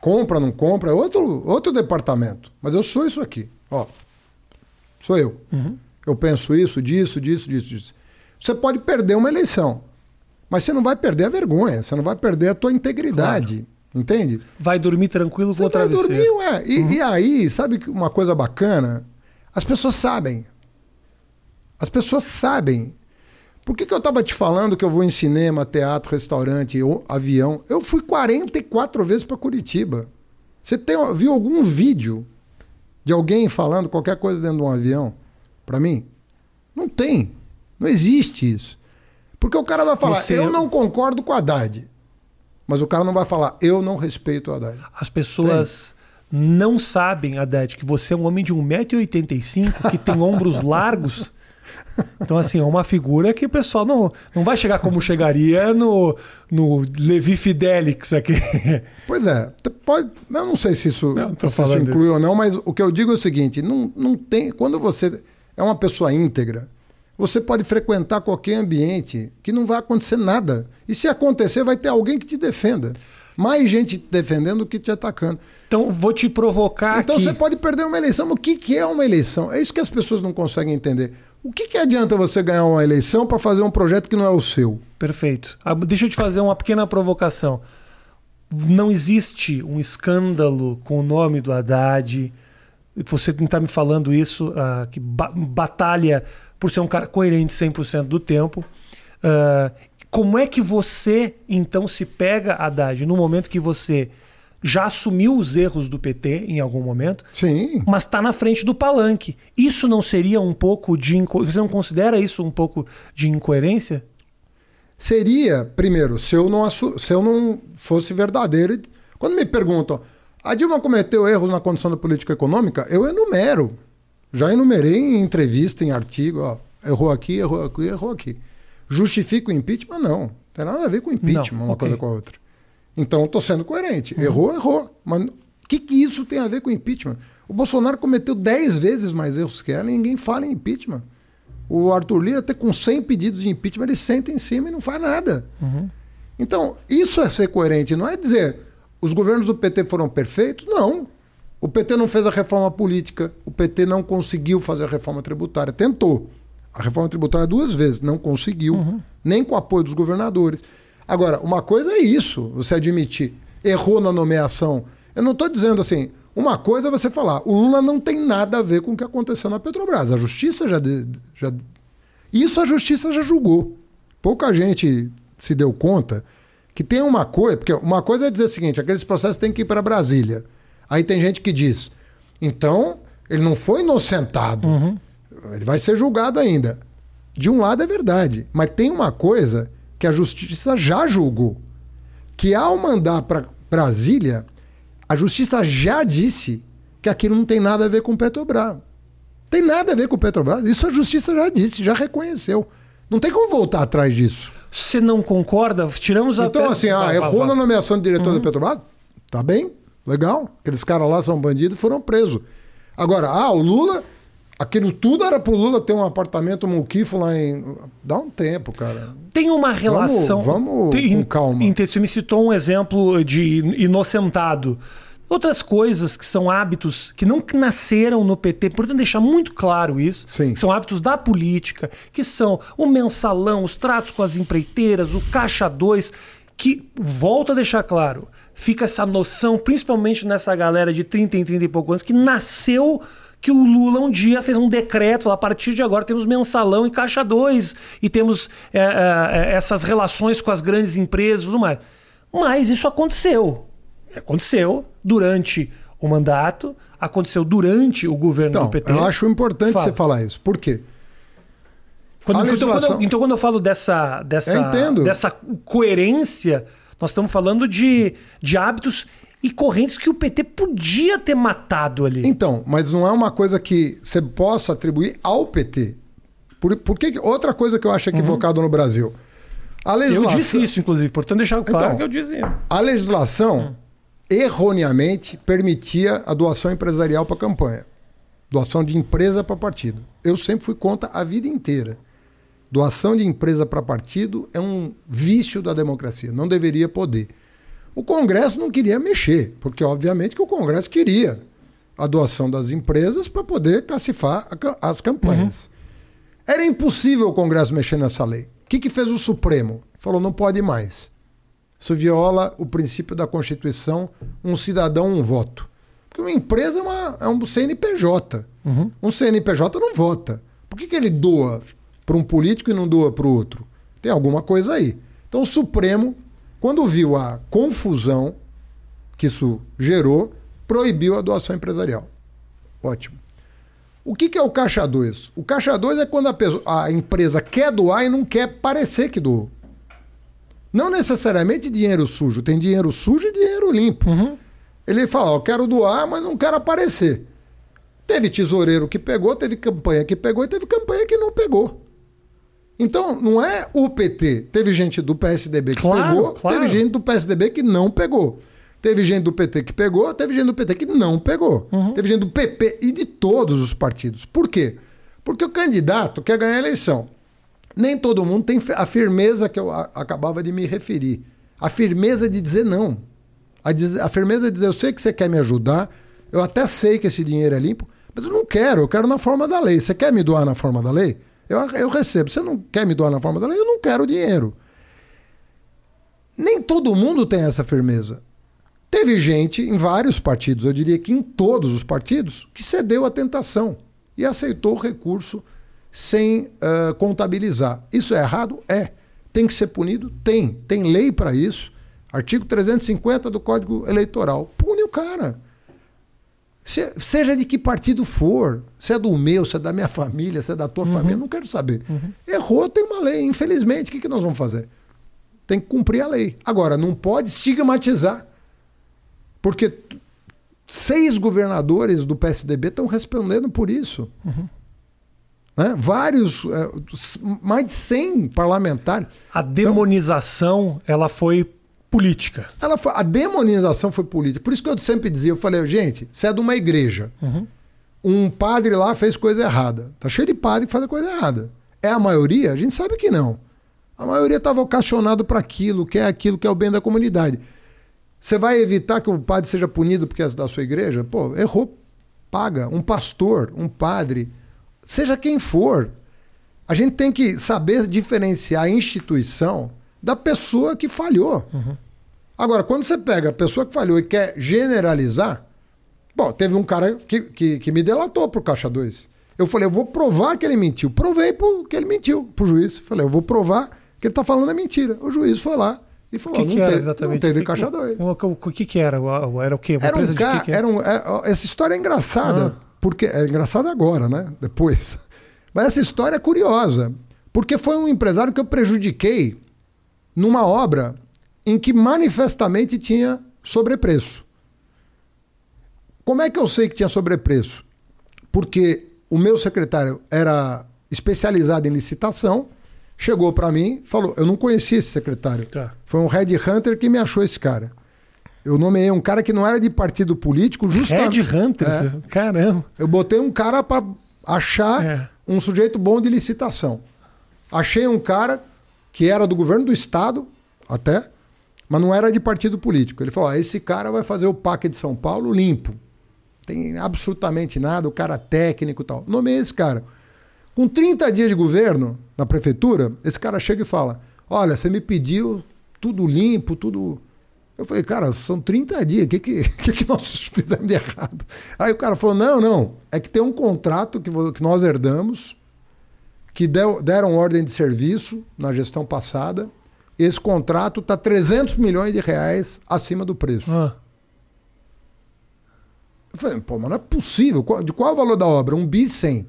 Compra, não compra, é outro, outro departamento. Mas eu sou isso aqui. Ó, sou eu. Eu penso isso, disso, disso, disso, disso. Você pode perder uma eleição, mas você não vai perder a vergonha, você não vai perder a tua integridade. Entende? Vai dormir tranquilo com o vai travesseiro. dormir, ué. E, e aí, sabe uma coisa bacana? As pessoas sabem. As pessoas sabem. Por que, que eu estava te falando que eu vou em cinema, teatro, restaurante, ou avião? Eu fui 44 vezes para Curitiba. Você tem, viu algum vídeo de alguém falando qualquer coisa dentro de um avião, para mim, não tem. Não existe isso. Porque o cara vai falar, Você- eu não concordo com a Haddad. Mas o cara não vai falar, eu não respeito o Haddad. As pessoas não sabem, Haddad, que você é um homem de 1,85m, que tem *laughs* ombros largos. Então, assim, é uma figura que o pessoal não, não vai chegar como chegaria no, no Levi Fidelix aqui. Pois é, pode, eu não sei se isso, Não, se isso inclui ou não, mas o que eu digo é o seguinte: não, não tem. Quando você é uma pessoa íntegra, você pode frequentar qualquer ambiente que não vai acontecer nada. E se acontecer, vai ter alguém que te defenda. Mais gente te defendendo do que te atacando. Então, vou te provocar Então aqui. você pode perder uma eleição. Mas o que, que é uma eleição? É isso que as pessoas não conseguem entender. O que, que adianta você ganhar uma eleição para fazer um projeto que não é o seu? Perfeito. Ah, Deixa eu te fazer uma pequena provocação. Não existe um escândalo com o nome do Haddad. Você está me falando isso, ah, que ba- batalha por ser um cara coerente 100% do tempo. Ah, como é que você, então, se pega, Haddad, no momento que você já assumiu os erros do PT em algum momento, Sim. mas está na frente do palanque? Isso não seria um pouco de. inco- Você não considera isso um pouco de incoerência? Seria, primeiro, se eu não, se eu não fosse verdadeiro. Quando me perguntam, a Dilma cometeu erros na condição da política econômica, eu enumero. Já enumerei em entrevista, em artigo, ó, errou aqui, errou aqui, errou aqui. Justifica o impeachment? Não. Não tem nada a ver com impeachment, Não, uma ok. coisa com a outra. Então, estou sendo coerente. Errou, errou. Mas o que, que isso tem a ver com impeachment? O Bolsonaro cometeu 10 vezes mais erros que ela e ninguém fala em impeachment. O Arthur Lira, até com 100 pedidos de impeachment, ele senta em cima e não faz nada. Então, isso é ser coerente, não é dizer os governos do PT foram perfeitos? Não. O PT não fez a reforma política, o PT não conseguiu fazer a reforma tributária. Tentou. A reforma tributária duas vezes, não conseguiu, nem com o apoio dos governadores. Agora, uma coisa é isso, você admitir, errou na nomeação. Eu não estou dizendo assim, uma coisa é você falar, o Lula não tem nada a ver com o que aconteceu na Petrobras. A justiça já, já isso a justiça já julgou. Pouca gente se deu conta que tem uma coisa, porque uma coisa é dizer o seguinte, aqueles processos têm que ir para Brasília. Aí tem gente que diz, então ele não foi inocentado, ele vai ser julgado ainda. De um lado é verdade, mas tem uma coisa que a justiça já julgou, que ao mandar para Brasília, a justiça já disse que aquilo não tem nada a ver com Petrobras. Tem nada a ver com Petrobras. Isso a justiça já disse, já reconheceu. Não tem como voltar atrás disso. Você não concorda? Tiramos a. Então, assim, ah, vai. na nomeação de diretor da Petrobras? Tá bem, legal. Aqueles caras lá são bandidos e foram presos. Agora, ah, o Lula, aquilo tudo era pro Lula ter um apartamento muquifo lá em. Dá um tempo, cara. Tem uma relação. vamos Tem- com calma. Você me citou um exemplo de inocentado. Outras coisas que são hábitos que não nasceram no PT, portanto deixar muito claro isso, Sim. são hábitos da política, que são o mensalão, os tratos com as empreiteiras, o caixa 2, que, volto a deixar claro, fica essa noção, principalmente nessa galera de 30 em 30 e poucos anos, que nasceu que o Lula um dia fez um decreto, a partir de agora temos mensalão e caixa 2, e temos é, é, essas relações com as grandes empresas e tudo mais. Mas isso aconteceu. Aconteceu durante o mandato, aconteceu durante o governo Então, do PT. eu acho importante Fala. você falar isso. Por quê? Quando- A então, quando eu, legislação- então, quando eu falo dessa, dessa, Eu dessa coerência, nós estamos falando de, de hábitos e correntes que o PT podia ter matado ali. Então, mas não é uma coisa que você possa atribuir ao PT. Por, por que, outra coisa que eu acho equivocado no Brasil. A eu legislação, disse isso, inclusive, portanto, deixar claro Então, que eu dizia. A legislação erroneamente permitia a doação empresarial para campanha. Doação de empresa para partido. Eu sempre fui contra a vida inteira. Doação de empresa para partido é um vício da democracia, não deveria poder. O Congresso não queria mexer, porque obviamente que o Congresso queria a doação das empresas para poder classificar a ca- as campanhas. Era impossível o Congresso mexer nessa lei. O que, que fez o Supremo? Falou, não pode mais. Isso viola o princípio da Constituição, um cidadão, um voto. Porque uma empresa é, uma- é um CNPJ. Um CNPJ não vota. Por que, que ele doa para um político e não doa para o outro? Tem alguma coisa aí. Então o Supremo, quando viu a confusão que isso gerou, proibiu a doação empresarial. Ótimo. O que, que é o caixa 2? O caixa 2 é quando a, pessoa, a empresa quer doar e não quer parecer que doou. Não necessariamente dinheiro sujo, tem dinheiro sujo e dinheiro limpo. Uhum. Ele fala, ó, quero doar, mas não quero aparecer. Teve tesoureiro que pegou, teve campanha que pegou e teve campanha que não pegou. Então, não é o PT. Teve gente do PSDB que Claro, pegou, claro. teve gente do PSDB que não pegou. Teve gente do PT que pegou, teve gente do PT que não pegou. Uhum. Teve gente do PP e de todos os partidos. Por quê? Porque o candidato quer ganhar a eleição. Nem todo mundo tem a firmeza que eu acabava de me referir. A firmeza de dizer não. A, dizer- a firmeza de dizer, eu sei que você quer me ajudar, eu até sei que esse dinheiro é limpo, mas eu não quero, eu quero na forma da lei. Você quer me doar na forma da lei? Eu, eu recebo. Você não quer me doar na forma da lei? Eu não quero o dinheiro. Nem todo mundo tem essa firmeza. Teve gente em vários partidos, eu diria que em todos os partidos, que cedeu à tentação e aceitou o recurso sem ah, contabilizar. Isso é errado? É. Tem que ser punido? Tem. Tem lei para isso. Artigo 350 do Código Eleitoral. Pune o cara. Se- seja de que partido for, se é do meu, se é da minha família, se é da tua família, não quero saber. Errou, tem uma lei. Infelizmente, o que, que nós vamos fazer? Tem que cumprir a lei. Agora, não pode estigmatizar. Porque seis governadores do PSDB estão respondendo por isso. Né? Vários, s- mais de 100 parlamentares. A demonização, ela foi política. Ela foi- a demonização foi política. Por isso que eu sempre dizia, eu falei, gente, você é de uma igreja. Um padre lá fez coisa errada. Tá cheio de padre que faz coisa errada. É a maioria? A gente sabe que não. A maioria está vocacionado para aquilo, que é aquilo que é o bem da comunidade. Você vai evitar que o padre seja punido porque é da sua igreja? Pô, errou, paga. Um pastor, um padre, seja quem for. A gente tem que saber diferenciar a instituição da pessoa que falhou. Agora, quando você pega a pessoa que falhou e quer generalizar, bom, teve um cara que, que, que me delatou pro Caixa 2. Eu falei, eu vou provar que ele mentiu. Provei pro, que ele mentiu pro juiz. Falei, eu vou provar que ele tá falando a mentira. O juiz foi lá e falou, que, não, que era teve, exatamente? não teve que- Caixa 2. O, o, o que, que era? Era o quê? Uma Era um empresa de cara, quê que era um, é, essa história é engraçada, porque é engraçada agora, né? Depois. *laughs* Mas essa história é curiosa, porque foi um empresário que eu prejudiquei numa obra em que manifestamente tinha sobrepreço. Como é que eu sei que tinha sobrepreço? Porque o meu secretário era especializado em licitação, chegou para mim, falou, eu não conhecia esse secretário. Tá. Foi um Red Hunter que me achou esse cara. Eu nomeei um cara que não era de partido político, justamente. Red Hunter? É. Caramba. Eu botei um cara para achar É. um sujeito bom de licitação. Achei um cara que era do governo do estado, até, mas não era de partido político. Ele falou: "Ó, esse cara vai fazer o PAC de São Paulo limpo. Tem absolutamente nada, o cara técnico e tal. Nomeei esse cara. Com 30 dias de governo na prefeitura, esse cara chega e fala: Olha, você me pediu tudo limpo, tudo. Eu falei, cara, são 30 dias, o que, que, *laughs* que, que nós *laughs* fizemos de errado? Aí o cara falou: Não, não, é que tem um contrato que, que nós herdamos, que deu- deram ordem de serviço na gestão passada. Esse contrato está 300 milhões de reais acima do preço. Ah, Eu falei, pô, mas não é possível. De qual é o valor da obra? Um bi 100.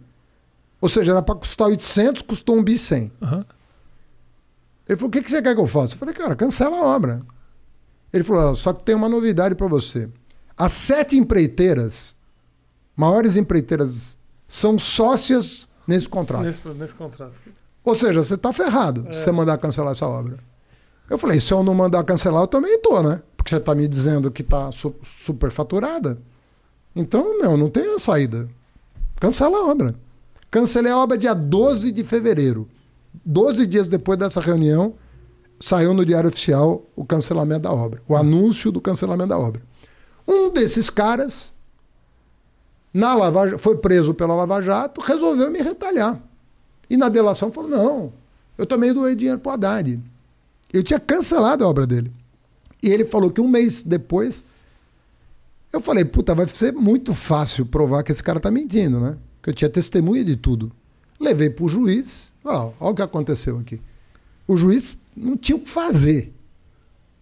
Ou seja, era para custar 800, custou um bi 100. aham. Ele falou, o que, que você quer que eu faça? Eu falei, cara, cancela a obra. Ele falou, "Ó, só que tem uma novidade para você. As sete empreiteiras, maiores empreiteiras, são sócias nesse contrato. Nesse, nesse contrato. Ou seja, você está ferrado se você mandar cancelar essa obra. Eu falei, se eu não mandar cancelar, eu também tô, né? Porque você está me dizendo que está su superfaturada. Então, meu, não tem a saída. Cancela a obra. Cancelei a obra dia 12 de fevereiro. 12 dias depois dessa reunião, saiu no Diário Oficial o cancelamento da obra. O anúncio do cancelamento da obra. Um desses caras, na Lava, foi preso pela Lava Jato, resolveu me retalhar. E na delação falou: não, eu também doei dinheiro para o Haddad. Eu tinha cancelado a obra dele. E ele falou que um mês depois. Eu falei: puta, vai ser muito fácil provar que esse cara tá mentindo, né? Que eu tinha testemunha de tudo. Levei para o juiz. Olha o que aconteceu aqui. O juiz não tinha o que fazer.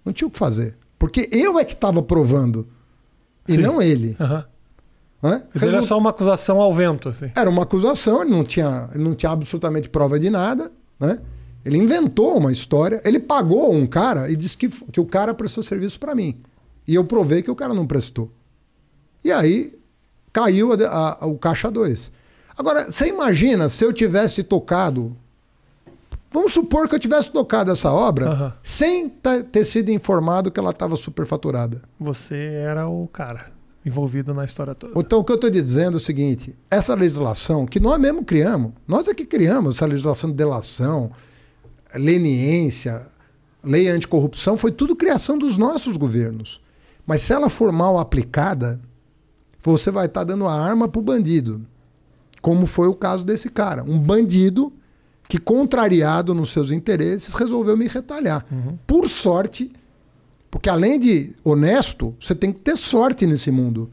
Não tinha o que fazer. Porque eu é que estava provando. E Sim. não ele. Aham. Né? Era só uma acusação ao vento, assim. Era uma acusação, ele não tinha, ele não tinha absolutamente prova de nada, né? Ele inventou uma história, ele pagou um cara e disse que, que o cara prestou serviço para mim. E eu provei que o cara não prestou. E aí caiu a, a, o caixa 2. Agora, você imagina se eu tivesse tocado. Vamos supor que eu tivesse tocado essa obra uhum. sem ter sido informado que ela estava superfaturada. Você era o cara envolvido na história toda. Então, o que eu estou dizendo é o seguinte: essa legislação, que nós mesmo criamos, nós é que criamos essa legislação de delação, leniência, lei anticorrupção, foi tudo criação dos nossos governos. Mas se ela for mal aplicada, você vai estar tá dando a arma para o bandido. Como foi o caso desse cara. Um bandido que, contrariado nos seus interesses, resolveu me retalhar. Uhum. Por sorte, porque além de honesto, você tem que ter sorte nesse mundo.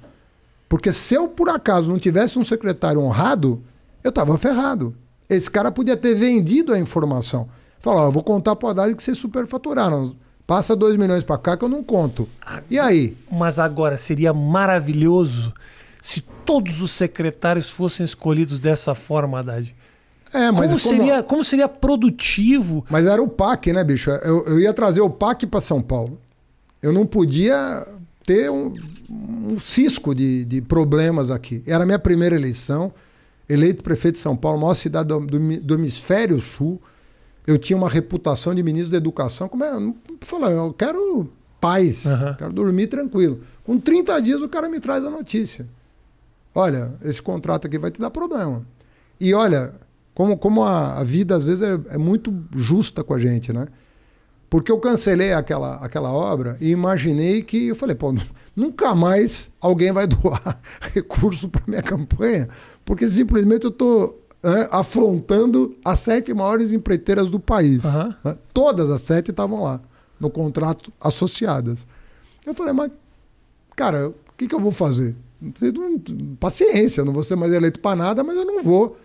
Porque se eu, por acaso, não tivesse um secretário honrado, eu estava ferrado. Esse cara podia ter vendido a informação. Falar, ó, vou contar para o Haddad que vocês superfaturaram. Passa 2 milhões para cá que eu não conto. E aí? Mas agora seria maravilhoso se todos os secretários fossem escolhidos dessa forma, Haddad. É, mas como, como, seria, como seria produtivo? Mas era o PAC, né, bicho? Eu, eu ia trazer o PAC para São Paulo. Eu não podia ter um, um cisco de, de, problemas aqui. Era a minha primeira eleição, eleito prefeito de São Paulo, maior cidade do, do, do hemisfério sul eu tinha uma reputação de ministro da educação. Como é? Falar, eu quero paz, uhum. quero dormir tranquilo. Com 30 dias o cara me traz a notícia. Olha, esse contrato aqui vai te dar problema. E olha, como, como a, a vida às vezes é, é, muito justa com a gente, né? Porque eu cancelei aquela, aquela obra e imaginei que eu falei, pô, *laughs* nunca mais alguém vai *laughs* doar recurso para minha campanha, porque simplesmente eu estou né, afrontando as sete maiores empreiteiras do país. Uhum. Né? Todas as sete estavam lá, no contrato associadas. Eu falei, mas, cara, o que, que eu vou fazer? Paciência, eu não vou ser mais eleito para nada, mas eu não vou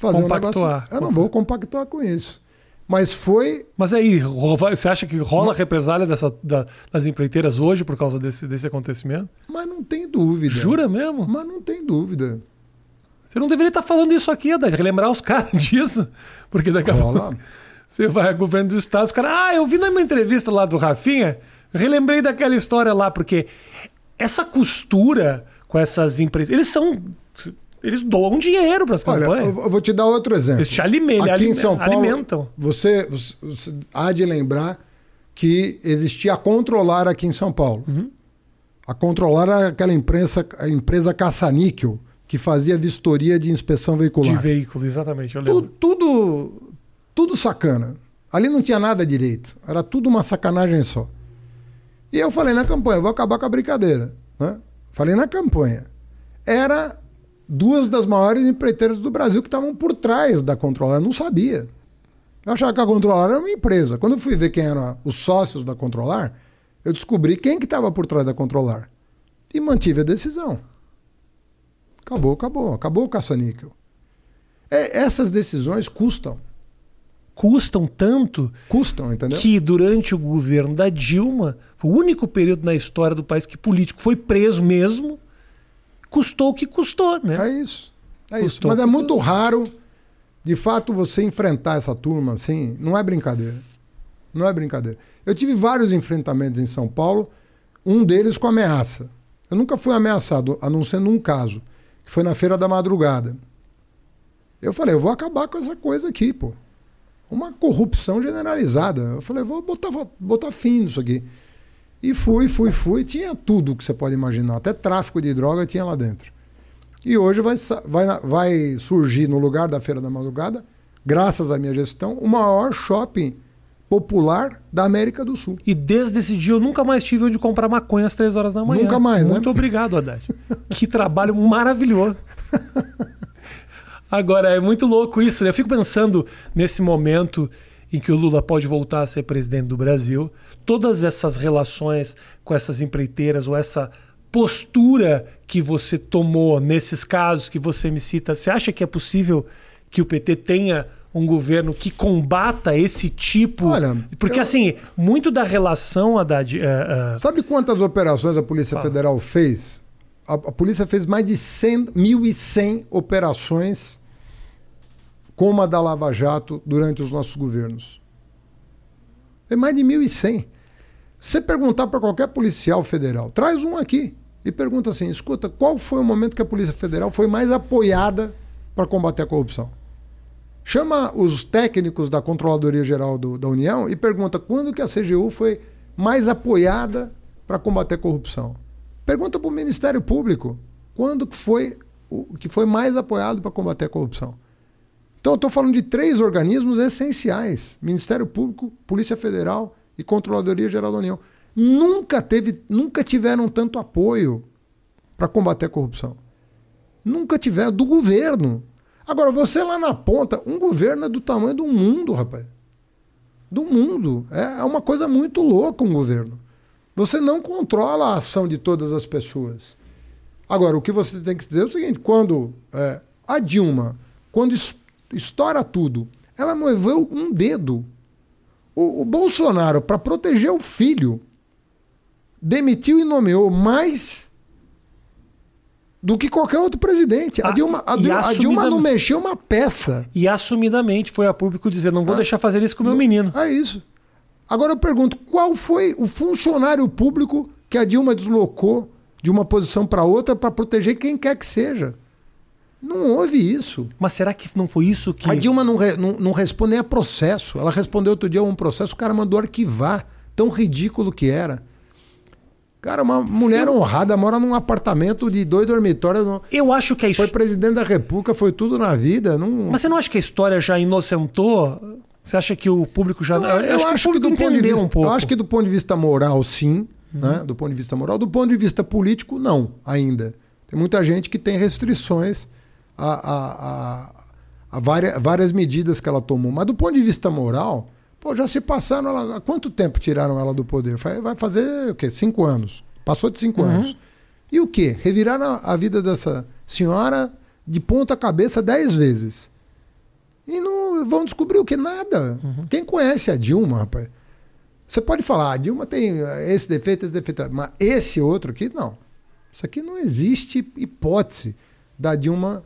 fazer compactuar. um negócio. Eu não vou compactuar com isso. Mas foi. Mas aí, você acha que rola represália dessa, da, das empreiteiras hoje por causa desse, desse acontecimento? Mas não tem dúvida. Jura mesmo? Mas não tem dúvida. Você não deveria estar falando isso aqui, Haddad, relembrar os caras *laughs* disso. Porque daqui a pouco você vai ao governo do estado, os caras, ah, eu vi na minha entrevista lá do Rafinha, relembrei daquela história lá, porque essa costura com essas empresas, eles são eles doam dinheiro para as campanhas. Eu vou te dar outro exemplo. Eles te alimentam. Aqui em São Paulo, alimentam. Você, você, você, há de lembrar que existia a Controlar aqui em São Paulo. Uhum. A Controlar era aquela empresa, a empresa caça-níquel, que fazia vistoria de inspeção veicular. De veículo, exatamente. Eu lembro. Tudo, tudo, tudo sacana. Ali não tinha nada direito. Era tudo uma sacanagem só. E eu falei na campanha, vou acabar com a brincadeira. Né? Falei na campanha. Era duas das maiores empreiteiras do Brasil que estavam por trás da Controlar. Eu não sabia. Eu achava que a Controlar era uma empresa. Quando eu fui ver quem eram os sócios da Controlar, eu descobri quem que estava por trás da Controlar. E mantive a decisão. Acabou, acabou. Acabou o caça-níquel. É, essas decisões custam. Custam tanto. Custam, entendeu? Que durante o governo da Dilma, o único período na história do país que político foi preso mesmo, custou o que custou, né? É isso. É isso. Mas é muito raro, de fato, você enfrentar essa turma assim. Não é brincadeira. Não é brincadeira. Eu tive vários enfrentamentos em São Paulo, um deles com ameaça. Eu nunca fui ameaçado, a não ser num caso que foi na feira da madrugada. Eu falei, eu vou acabar com essa coisa aqui, pô. Uma corrupção generalizada. Eu falei, vou botar, botar fim nisso aqui. E fui, fui, fui. Tinha tudo que você pode imaginar. Até tráfico de droga tinha lá dentro. E hoje vai, vai, vai surgir no lugar da Feira da Madrugada, graças à minha gestão, o maior shopping popular da América do Sul. E desde esse dia eu nunca mais tive onde comprar maconha às três horas da manhã. Nunca mais, Muito né? obrigado, Haddad. que trabalho maravilhoso. Agora, é muito louco isso, né? Eu fico pensando nesse momento em que o Lula pode voltar a ser presidente do Brasil, todas essas relações com essas empreiteiras ou essa postura que você tomou nesses casos que você me cita, você acha que é possível que o PT tenha um governo que combata esse tipo. Olha, porque eu... assim, muito da relação, Haddad. Uh, uh... Sabe quantas operações a Polícia Fala. Federal fez a, a polícia fez mais de 100, 1.100 operações como a da Lava Jato durante os nossos governos. É mais de 1.100. Você perguntar para qualquer policial federal, traz um aqui e pergunta assim: escuta, qual foi o momento que a Polícia Federal foi mais apoiada para combater a corrupção? Chama os técnicos da Controladoria Geral do, da União e pergunta quando que a CGU foi mais apoiada para combater a corrupção. Pergunta para o Ministério Público quando que foi o que foi mais apoiado para combater a corrupção. Então eu estou falando de três organismos essenciais: Ministério Público, Polícia Federal e Controladoria Geral da União. Nunca teve, nunca tiveram tanto apoio para combater a corrupção. Nunca tiveram do governo. Agora, você lá na ponta, um governo é do tamanho do mundo, rapaz. Do mundo. É, é uma coisa muito louca um governo. Você não controla a ação de todas as pessoas. Agora, o que você tem que dizer é o seguinte: quando é, a Dilma, quando estoura tudo, ela moveu um dedo. O, o Bolsonaro, para proteger o filho, demitiu e nomeou mais do que qualquer outro presidente. A, ah, Dilma, a, Dilma, a Dilma não mexeu uma peça. E assumidamente foi a público dizer: não vou ah, deixar fazer isso com o meu menino. É isso. Agora eu pergunto: qual foi o funcionário público que a Dilma deslocou de uma posição para outra para proteger quem quer que seja? Não houve isso. Mas será que não foi isso que. A Dilma não, re, não, não responde a processo. Ela respondeu outro dia a um processo, o cara mandou arquivar. Tão ridículo que era. Cara, uma mulher eu... honrada mora num apartamento de dois dormitórios. No... Eu acho que a Foi presidente da República, foi tudo na vida. Não... Mas você não acha que a história já inocentou? Você acha que o público já. Não, eu, eu, acho, acho que, do ponto de vista, um pouco. Eu acho que do ponto de vista moral, sim. Uhum. Né? Do ponto de vista moral. Do ponto de vista político, não, ainda. Tem muita gente que tem restrições a, a, a, a várias, várias medidas que ela tomou. Mas do ponto de vista moral, pô, já se passaram. Ela, há quanto tempo tiraram ela do poder? Vai fazer o quê? Cinco anos. Passou de cinco uhum. anos. E o quê? Reviraram a vida dessa senhora de ponta cabeça dez vezes. E não vão descobrir o que? Nada. Uhum. Quem conhece a Dilma, rapaz? Você pode falar, a Dilma tem esse defeito, esse defeito, mas esse outro aqui, não. Isso aqui não existe hipótese da Dilma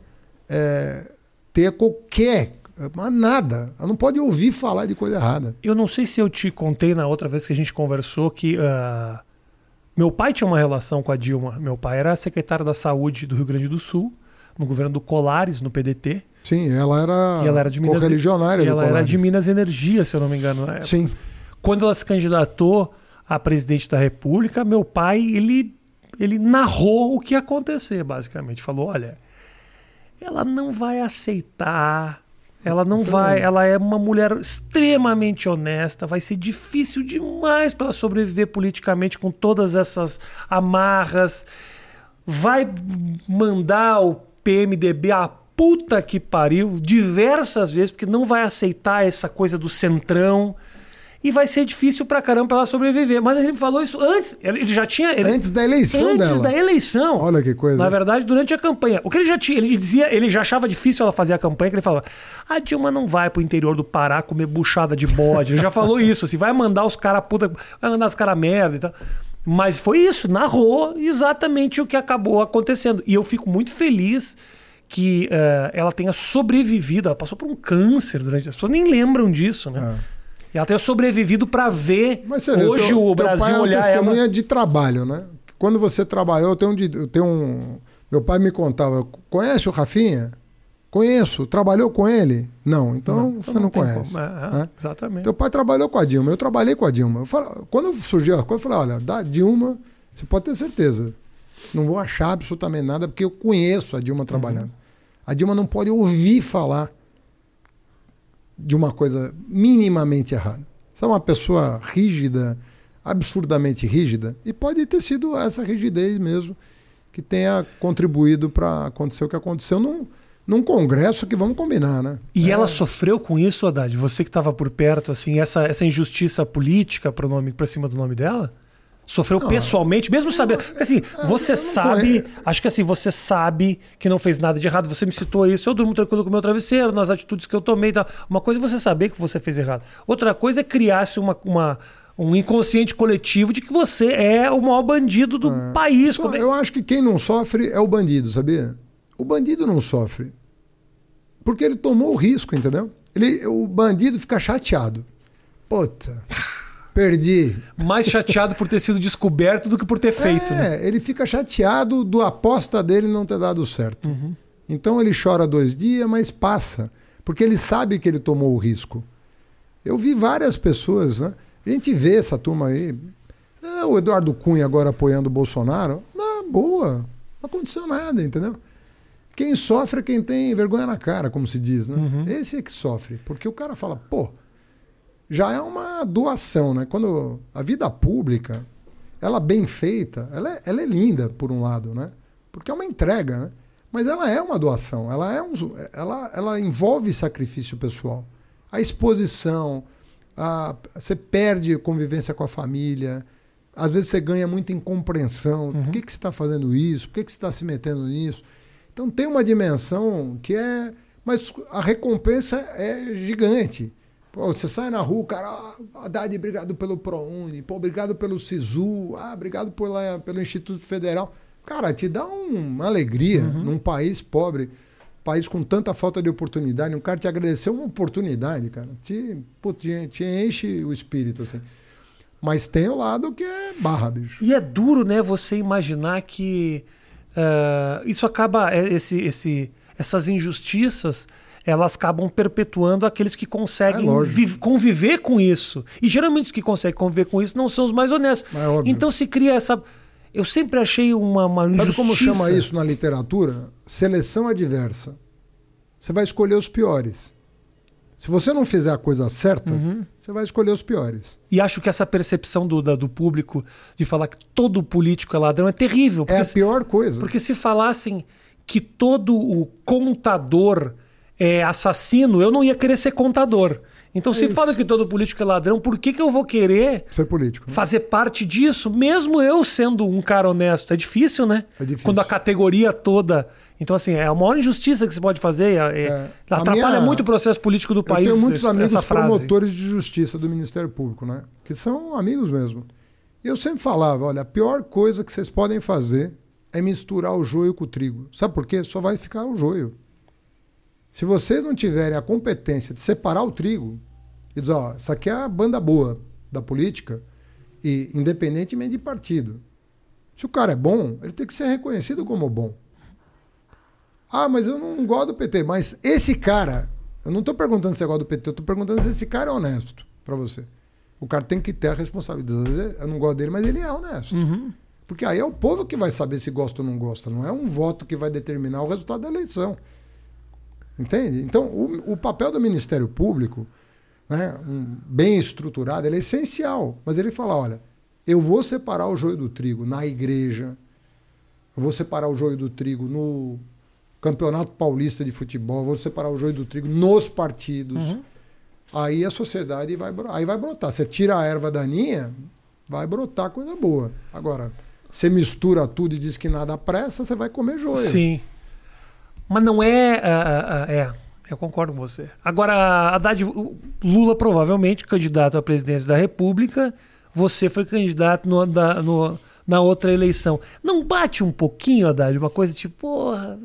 é, ter qualquer. Mas nada. Ela não pode ouvir falar de coisa errada. Eu não sei se eu te contei na outra vez que a gente conversou que uh, meu pai tinha uma relação com a Dilma. Meu pai era secretário da Saúde do Rio Grande do Sul, no governo do Colares, no PDT. Sim, ela era, e ela era de Minas, religionária e ela era de Minas Energia, se eu não me engano. Sim. Quando ela se candidatou a presidente da República, meu pai ele, ele narrou o que ia acontecer, basicamente. Falou: olha, ela não vai aceitar. Ela não Você vai, ela é uma mulher extremamente honesta, vai ser difícil demais para ela sobreviver politicamente com todas essas amarras. Vai mandar o PMDB a puta que pariu diversas vezes, porque não vai aceitar essa coisa do centrão e vai ser difícil pra caramba ela sobreviver. Mas ele falou isso antes. Ele já tinha. Ele, antes da eleição antes dela. Antes da eleição. Olha que coisa. Na verdade, durante a campanha. O que ele já tinha. Ele dizia, ele já achava difícil ela fazer a campanha, que ele falava: a Dilma não vai pro interior do Pará comer buchada de bode. Ele já falou isso. Assim, vai mandar os caras puta. Vai mandar os caras merda e tal. Mas foi isso, narrou exatamente o que acabou acontecendo. E eu fico muito feliz que uh, ela tenha sobrevivido. Ela passou por um câncer durante. As pessoas nem lembram disso, né? É. Ela tenha sobrevivido para ver hoje teu, o Brasil teu pai olhar é uma testemunha ela... de trabalho, né? Quando você trabalhou, eu tenho, um, eu tenho um... Meu pai me contava, conhece o Rafinha? Conheço. Trabalhou com ele? Não, então não, você não, não conhece. É, né? Exatamente. Teu pai trabalhou com a Dilma, eu trabalhei com a Dilma. Eu falo, quando surgiu a coisa, eu falei, olha, da Dilma, você pode ter certeza. Não vou achar absolutamente nada, porque eu conheço a Dilma trabalhando. Uhum. A Dilma não pode ouvir falar de uma coisa minimamente errada. Você é uma pessoa rígida, absurdamente rígida, e pode ter sido essa rigidez mesmo que tenha contribuído para acontecer o que aconteceu num, num congresso que vamos combinar, né? E é... ela sofreu com isso, Haddad? Você que estava por perto, assim, essa, essa injustiça política para cima do nome dela? Sofreu não, pessoalmente, mesmo sabendo. Porque assim, é, você sabe. Acho que assim, você sabe que não fez nada de errado. Você me citou isso. Eu durmo tranquilo com o meu travesseiro, nas atitudes que eu tomei e tal. Uma coisa é você saber que você fez errado. Outra coisa é criar-se uma, uma, um inconsciente coletivo de que você é o maior bandido do É. país. É- Eu acho que quem não sofre é o bandido, sabia? O bandido não sofre. Porque ele tomou o risco, entendeu? Ele, o bandido fica chateado. Puta, perdi. Mais chateado por ter sido descoberto do que por ter feito. é, né? ele fica chateado do aposta dele não ter dado certo. Uhum. Então ele chora dois dias, mas passa. Porque ele sabe que ele tomou o risco. Eu vi várias pessoas, né? A gente vê essa turma aí. É, o Eduardo Cunha agora apoiando o Bolsonaro. Na boa. Não aconteceu nada, entendeu? Quem sofre é quem tem vergonha na cara, como se diz, né? Uhum. Esse é que sofre. Porque o cara fala, pô, já é uma doação, né? Quando a vida pública, ela bem feita, ela é, ela é linda, por um lado, né? Porque é uma entrega, né? Mas ela é uma doação, ela, é um, ela, ela envolve sacrifício pessoal. A exposição, a, você perde convivência com a família, às vezes você ganha muita incompreensão. Por que, que você está fazendo isso? Por que, que você está se metendo nisso? Então tem uma dimensão que é. Mas a recompensa é gigante. Pô, você sai na rua, cara, ah, Haddad, obrigado pelo ProUni, pô, obrigado pelo SISU, ah, obrigado pela, pelo Instituto Federal. Cara, te dá um- uma alegria num país pobre, país com tanta falta de oportunidade, um cara te agradecer uma oportunidade, cara, te, pô, te, te enche o espírito, assim. Mas tem o lado que é barra, bicho. E é duro, né, você imaginar que ah, isso acaba, é, esse, esse, essas injustiças, elas acabam perpetuando aqueles que conseguem É conviver com isso. E geralmente os que conseguem conviver com isso não são os mais honestos. É. Então se cria essa. Eu sempre achei uma, uma Sabe injustiça. como chama isso na literatura? Seleção adversa. Você vai escolher os piores. Se você não fizer a coisa certa, Uhum. você vai escolher os piores. E acho que essa percepção do, da- do público de falar que todo político é ladrão é terrível. É a pior coisa. porque se falassem que todo o contador é assassino, eu não ia querer ser contador. Então, se É isso. fala que todo político é ladrão, por que, que eu vou querer Ser político. né? fazer parte disso, mesmo eu sendo um cara honesto? É difícil, né? É difícil. Quando a categoria toda. Então, assim, é a maior injustiça que se pode fazer. É, é- É. Atrapalha minha- muito o processo político do Eu país. tenho muitos amigos promotores de justiça do Ministério Público, né? Que são amigos mesmo. E eu sempre falava, olha, a pior coisa que vocês podem fazer é misturar o joio com o trigo. Sabe por quê? Só vai ficar o joio. Se vocês não tiverem a competência de separar o trigo e dizer, ó, isso aqui é a banda boa da política, e independentemente de partido. Se o cara é bom, ele tem que ser reconhecido como bom. Ah, mas eu não gosto do PT. Mas esse cara, eu não estou perguntando se você gosta do PT, eu estou perguntando se esse cara é honesto para você. O cara tem que ter a responsabilidade. Eu não gosto dele, mas ele é honesto. Uhum. Porque aí é o povo que vai saber se gosta ou não gosta. Não é um voto que vai determinar o resultado da eleição. Entende? Então, o, o papel do Ministério Público, né, um- bem estruturado, ele é essencial. Mas ele fala: olha, eu vou separar o joio do trigo na igreja, eu vou separar o joio do trigo no Campeonato Paulista de Futebol, eu vou separar o joio do trigo nos partidos. Uhum. Aí a sociedade vai, aí vai brotar. Você tira a erva daninha, vai brotar coisa boa. Agora, você mistura tudo e diz que nada pressa, você vai comer joio. Sim. Mas não é. ah, é, eu concordo com você. Agora, Haddad, Lula provavelmente candidato à presidência da República, você foi candidato no- da- no- na outra eleição. Não bate um pouquinho, Haddad, uma coisa tipo, porra.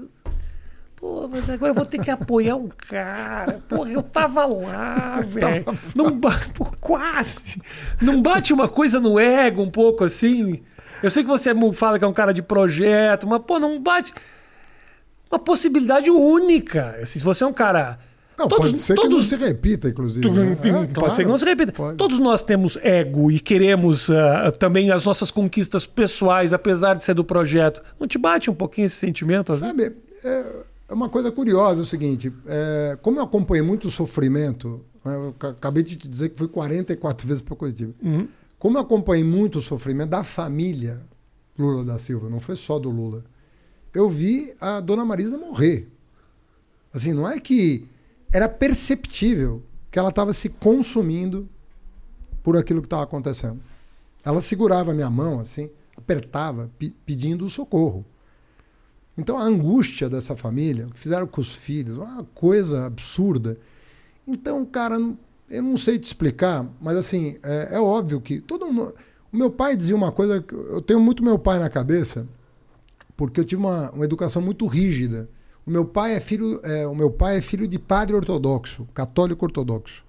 Pô, mas agora eu vou ter que apoiar um cara. Porra, eu tava lá, *laughs* velho. Não bate, quase. Não bate uma coisa no ego um pouco assim? Eu sei que você fala que é um cara de projeto, mas, pô, não bate uma possibilidade única. Se você é um cara. Não, todos, pode ser que não todos, se repita, inclusive. tu- né? É, pode claro, ser que não se repita. pode. Todos nós temos ego e queremos ah, também as nossas conquistas pessoais, apesar de ser do projeto. Não te bate um pouquinho esse sentimento? Sabe, é é uma coisa curiosa é o seguinte: é, como eu acompanhei muito o sofrimento, né, eu ca- acabei de te dizer que fui 44 *laughs* vezes para Curitiba. Uhum. Como eu acompanhei muito o sofrimento da família Lula da Silva, não foi só do Lula, eu vi a dona Marisa morrer. Assim, não é que era perceptível que ela estava se consumindo por aquilo que estava acontecendo. Ela segurava a minha mão assim, apertava, pe- pedindo socorro. Então a angústia dessa família, o que fizeram com os filhos, uma coisa absurda. Então, cara, eu não sei te explicar, mas assim, é, é óbvio que todo mundo. O meu pai dizia uma coisa, eu tenho muito meu pai na cabeça, porque eu tive uma, uma educação muito rígida. O meu pai é filho, é, o meu pai é filho de padre ortodoxo, católico ortodoxo.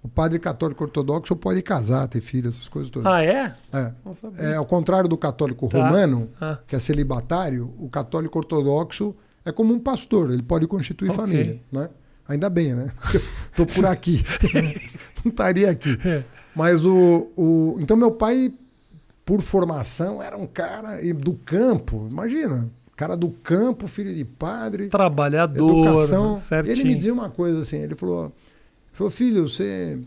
O padre católico ortodoxo pode casar, ter filho, essas coisas todas. Ah, é? É. é ao contrário do católico tá. romano, ah. que é celibatário, o católico ortodoxo é como um pastor, ele pode constituir okay. família, né? Ainda bem, né? *laughs* Estou por aqui. *laughs* não estaria aqui. É. Mas o, o. Então, meu pai, por formação, era um cara do campo. Imagina. Cara do campo, filho de padre. Trabalhador. Educação. Certinho. Ele me dizia uma coisa assim: ele falou, ele falou, filho, você.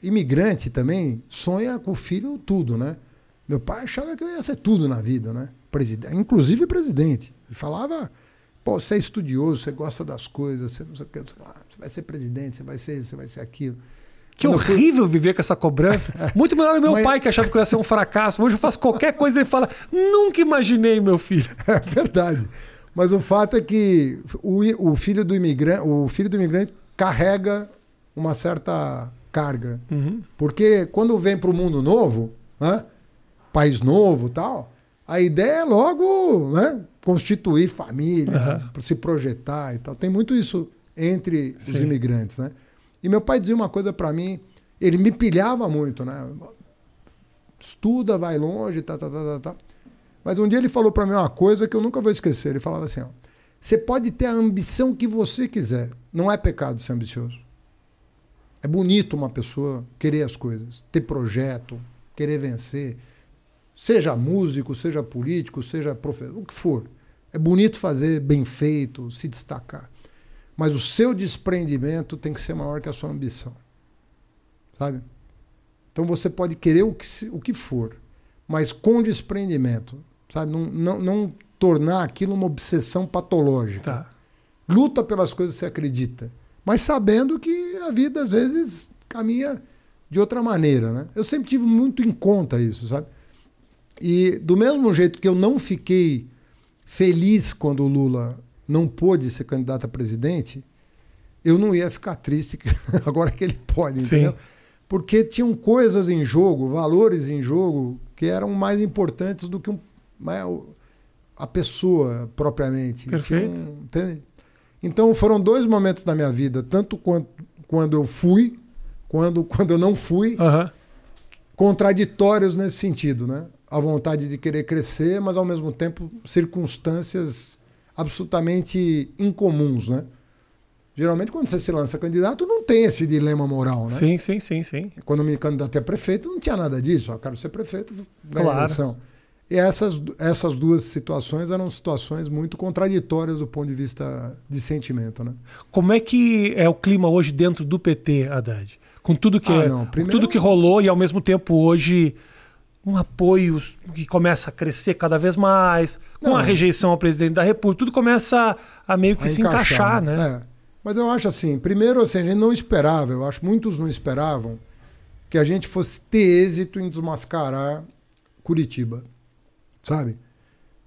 Imigrante também sonha com o filho tudo, né? Meu pai achava que eu ia ser tudo na vida, né? Presidente, inclusive presidente. Ele falava Pô, você é estudioso, você gosta das coisas, você não sei o que. Você vai ser presidente, você vai ser você vai ser aquilo. Que horrível fui... viver com essa cobrança. *laughs* Muito melhor o meu Mas... pai, que achava que eu ia ser um fracasso. Hoje eu faço qualquer coisa e ele fala: Nunca imaginei, meu filho. *laughs* É verdade. Mas o fato é que o, o, filho, do imigrante, o filho do imigrante carrega uma certa carga. Uhum. Porque quando vem para o mundo novo, né, país novo tal, a ideia é logo né, constituir família, uhum. se projetar e tal. Tem muito isso entre Sim. os imigrantes, né? E meu pai dizia uma coisa para mim, ele me pilhava muito, né? Estuda, vai longe, tá, tá, tá, tá, tá. Mas um dia ele falou para mim uma coisa que eu nunca vou esquecer. Ele falava assim: você pode ter a ambição que você quiser. Não é pecado ser ambicioso. É bonito uma pessoa querer as coisas, ter projeto, querer vencer. Seja músico, seja político, seja professor, o que for. É bonito fazer bem feito, se destacar. Mas o seu desprendimento tem que ser maior que a sua ambição. Sabe? Então você pode querer o que, o que for, mas com desprendimento. Sabe? Não, não, não tornar aquilo uma obsessão patológica. Tá. Luta pelas coisas que você acredita, mas sabendo que a vida às vezes caminha de outra maneira. Né? Eu sempre tive muito em conta isso, sabe? E do mesmo jeito que eu não fiquei feliz quando o Lula não pôde ser candidato a presidente, eu não ia ficar triste *laughs* agora que ele pode, entendeu? Sim. Porque tinham coisas em jogo, valores em jogo, que eram mais importantes do que um, né, a pessoa propriamente. Perfeito. Um, então foram dois momentos da minha vida, tanto quando, quando eu fui, quando, *laughs* quando eu não fui, uhum. contraditórios nesse sentido, né? a vontade de querer crescer, mas ao mesmo tempo circunstâncias absolutamente incomuns, né? Geralmente, quando você se lança candidato, não tem esse dilema moral, né? Sim, sim, sim, sim. Quando eu me candidatei a prefeito, não tinha nada disso. Eu quero ser prefeito, ganhar claro. eleição. E essas, essas duas situações eram situações muito contraditórias do ponto de vista de sentimento, né? Como é que é o clima hoje dentro do PT, Haddad? Com tudo que, ah, não, primeiro... tudo que rolou e ao mesmo tempo hoje um apoio que começa a crescer cada vez mais, com não, a rejeição ao presidente da República, tudo começa a, a meio que a se encaixar, encaixar né? É. Mas eu acho assim, primeiro assim, a gente não esperava, eu acho muitos não esperavam que a gente fosse ter êxito em desmascarar Curitiba, sabe?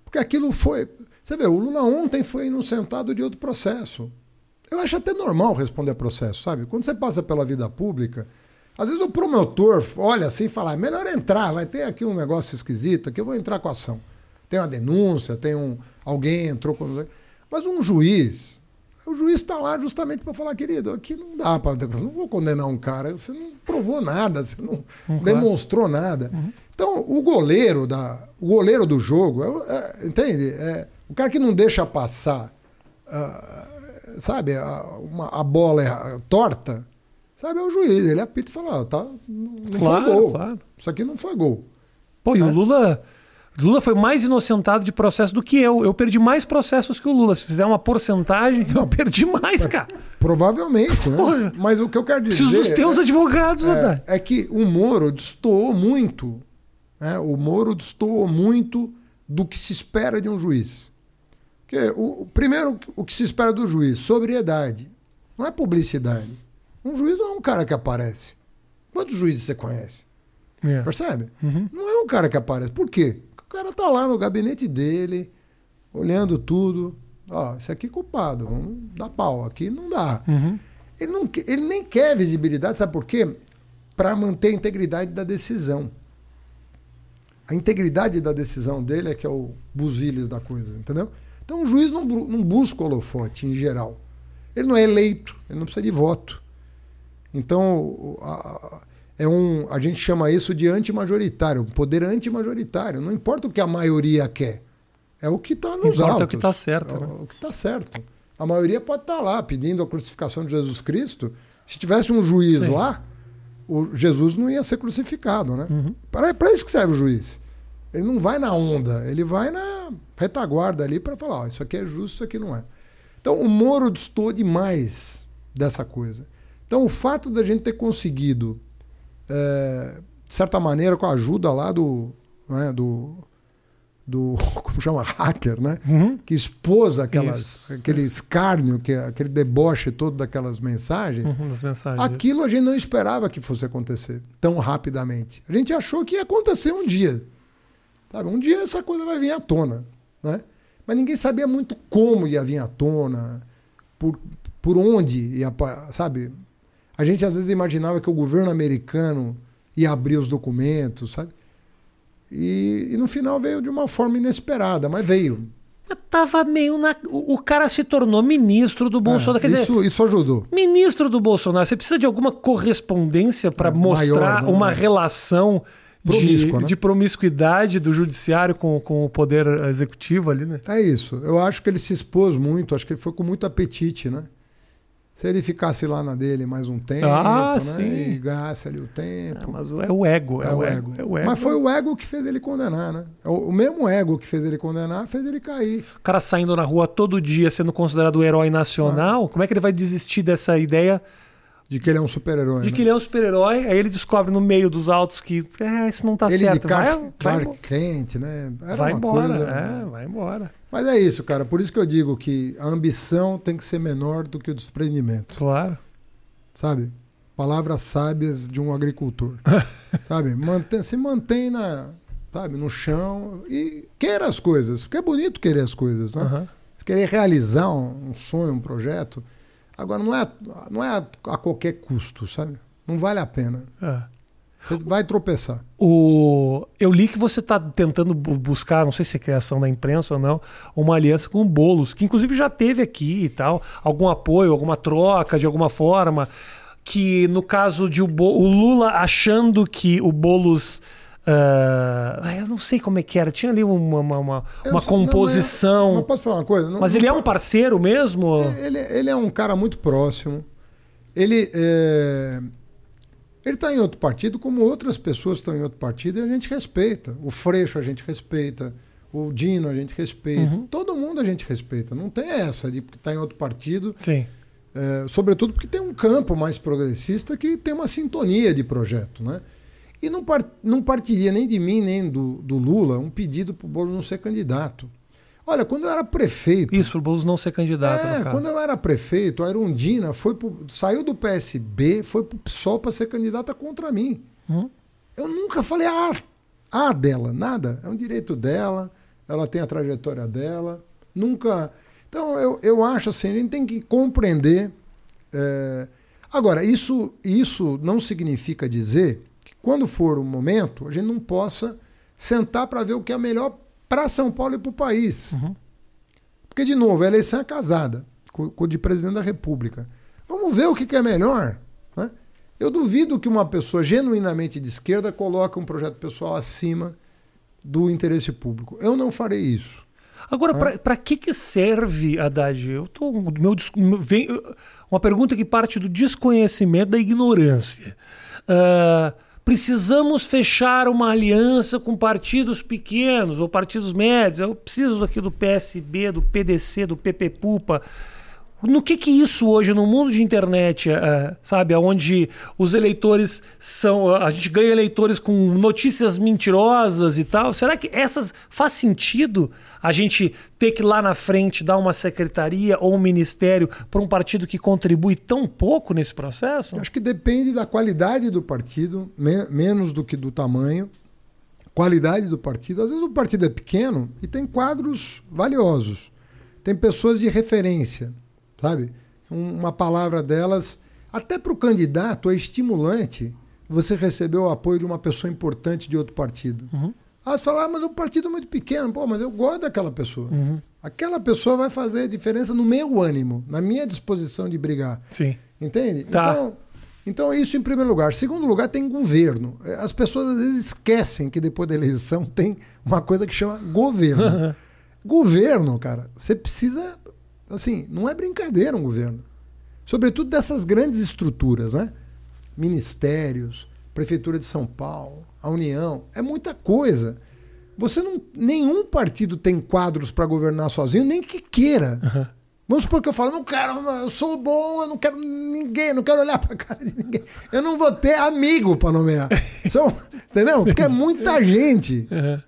Porque aquilo foi, você vê, o Lula ontem foi inocentado de outro processo. Eu acho até normal responder processo, sabe? Quando você passa pela vida pública, às vezes o promotor olha assim e fala: é melhor entrar, vai ter aqui um negócio esquisito, aqui eu vou entrar com a ação. Tem uma denúncia, tem um. Alguém entrou com. Mas um juiz, o juiz está lá justamente para falar, querido, aqui não dá para. Não vou condenar um cara, você não provou nada, você não uhum. demonstrou nada. Uhum. Então, o goleiro, da, o goleiro do jogo, é, é, entende? É, o cara que não deixa passar, uh, sabe, a, uma, a bola é torta, Sabe, é o juiz, ele apita e fala, ah, tá, não claro, foi gol. Claro. Isso aqui não foi gol. Pô, e o né? Lula. Lula foi mais inocentado de processo do que eu. Eu perdi mais processos que o Lula. Se fizer uma porcentagem, não, eu perdi mais, cara. Provavelmente, né? Mas o que eu quero dizer. Preciso dos teus é, advogados, é, é que o Moro destoou muito. Né? O Moro destoou muito do que se espera de um juiz. Porque, o, primeiro, o que se espera do juiz? Sobriedade. Não é publicidade. Um juiz não é um cara que aparece. Quantos juízes você conhece? É. Percebe? Uhum. Não é um cara que aparece. Por quê? O cara tá lá no gabinete dele, olhando tudo. Ó, esse aqui é culpado, vamos dar pau. Aqui não dá. Uhum. Ele, não, ele nem quer visibilidade, sabe por quê? Para manter a integridade da decisão. A integridade da decisão dele é que é o buziles da coisa, entendeu? Então o juiz não, não busca holofote em geral. Ele não é eleito, ele não precisa de voto. Então a, é um, a gente chama isso de antimajoritário, um poder antimajoritário. Não importa o que a maioria quer, é o que está nos importa autos. o que está certo. É né? o que está certo. A maioria pode estar tá lá pedindo a crucificação de Jesus Cristo. Se tivesse um juiz Sim. lá, o Jesus não ia ser crucificado, né? Uhum. Para isso que serve o juiz. Ele não vai na onda, ele vai na retaguarda ali para falar: ó, isso aqui é justo, isso aqui não é. Então o Moro distou demais dessa coisa. Então o fato da gente ter conseguido, é, de certa maneira, com a ajuda lá do, né, do do *laughs* como chama hacker, né? Uhum. Que expôs aquelas, isso, aquele isso. escárnio, que aquele deboche todo daquelas mensagens. Uhum, mensagens. Aquilo a gente não esperava que fosse acontecer tão rapidamente. A gente achou que ia acontecer um dia. Sabe? Um dia essa coisa vai vir à tona, né? Mas ninguém sabia muito como ia vir à tona, por, por onde ia, sabe? A gente às vezes imaginava que o governo americano ia abrir os documentos, sabe? E, e no final veio de uma forma inesperada, mas veio. Tava meio na. O cara se tornou ministro do Bolsonaro. É, Quer isso, dizer, isso ajudou. Ministro do Bolsonaro. Você precisa de alguma correspondência para é, mostrar maior, uma relação de, né? de, promiscuidade do judiciário com, com o poder executivo ali, né? É isso. Eu acho que ele se expôs muito, acho que ele foi com muito apetite, né? Se ele ficasse lá na dele mais um tempo, ah, né? E ganhasse ali o tempo. É, mas é o ego, é, é, o ego. é, o ego. Mas foi o ego que fez ele condenar, né? É o, mesmo ego que fez ele condenar fez ele cair. O cara saindo na rua todo dia sendo considerado o herói nacional, ah. como é que ele vai desistir dessa ideia? De que ele é um super-herói. De né? que ele é um super-herói, aí ele descobre no meio dos autos que é, isso não tá ele certo. De Clark, vai, Clark vai, Kent, né? Era vai embora, coisa, é, vai embora. Mas é isso, cara. Por isso que eu digo que a ambição tem que ser menor do que o desprendimento. Claro. Sabe? Palavras sábias de um agricultor. *laughs* sabe? Mantém, se mantém na, sabe, no chão e queira as coisas. Porque é bonito querer as coisas, né? Uhum. Querer realizar um, um sonho, um projeto. Agora, não é, não é a, qualquer custo, sabe? Não vale a pena. É. Você vai tropeçar. O... Eu li que você está tentando buscar, não sei se é criação da imprensa ou não, uma aliança com o Boulos, que inclusive já teve aqui e tal, algum apoio, alguma troca de alguma forma. Que no caso de o, Bo... o Lula achando que o Boulos Uh, eu não sei como é que era. Tinha ali uma, uma, uma, uma composição. Não, é, posso falar uma coisa? Não, mas não ele é um parceiro mesmo? Ele, ele é um cara muito próximo. Ele é, ele está em outro partido, como outras pessoas estão em outro partido, e a gente respeita. O Freixo a gente respeita. O Dino a gente respeita. Uhum. Todo mundo a gente respeita. Não tem essa de estar tá em outro partido. Sim. É, sobretudo porque tem um campo mais progressista que tem uma sintonia de projeto, né? E não, part, não partiria nem de mim, nem do, do Lula um pedido para o Boulos não ser candidato. Olha, quando eu era prefeito. Isso, para o Boulos não ser candidato. É, quando eu era prefeito, a Erundina foi pro, saiu do PSB, foi para o PSOL para ser candidata contra mim. Hum? Eu nunca falei a, a dela, nada. É um direito dela, ela tem a trajetória dela. Nunca. Então, eu, eu acho assim, a gente tem que compreender. É... Agora, isso, isso não significa dizer quando for o momento, a gente não possa sentar para ver o que é melhor para São Paulo e para o país. Uhum. Porque, de novo, a eleição é casada com, de presidente da República. Vamos ver o que, que é melhor. Né? Eu duvido que uma pessoa genuinamente de esquerda coloque um projeto pessoal acima do interesse público. Eu não farei isso. Agora, para que, que serve, Haddad? Eu tô, meu, vem, uma pergunta que parte do desconhecimento, da ignorância. Uh, precisamos fechar uma aliança com partidos pequenos ou partidos médios. Eu preciso aqui do PSB, do PDC, do PPPupa. No que que isso hoje no mundo de internet, uh, sabe, onde os eleitores são, a gente ganha eleitores com notícias mentirosas e tal. Será que essas faz sentido a gente ter que lá na frente dar uma secretaria ou um ministério para um partido que contribui tão pouco nesse processo? Acho que depende da qualidade do partido, me menos do que do tamanho. Qualidade do partido. Às vezes o partido é pequeno e tem quadros valiosos. Tem pessoas de referência sabe? um- uma palavra delas, até para o candidato, é estimulante você receber o apoio de uma pessoa importante de outro partido. Uhum. Ah, você fala, ah, mas o partido é muito pequeno. Pô, mas eu gosto daquela pessoa. Uhum. Aquela pessoa vai fazer diferença no meu ânimo, na minha disposição de brigar. Sim. Entende? Tá. Então, então, isso em primeiro lugar. Segundo lugar, tem governo. Eh, As pessoas às vezes esquecem que depois da eleição *laughs* tem uma coisa que chama governo. governo, cara, você precisa. Assim, não é brincadeira um governo. Sobretudo dessas grandes estruturas, né? Ministérios, Prefeitura de São Paulo, a União. É muita coisa. Você não. Nenhum partido tem quadros para governar sozinho, nem que queira. Uhum. Vamos supor que eu falo, não quero, eu sou bom, eu não quero ninguém, não quero olhar pra cara de ninguém. Eu não vou ter amigo para nomear. *laughs* São, entendeu? Porque é muita gente. Uhum.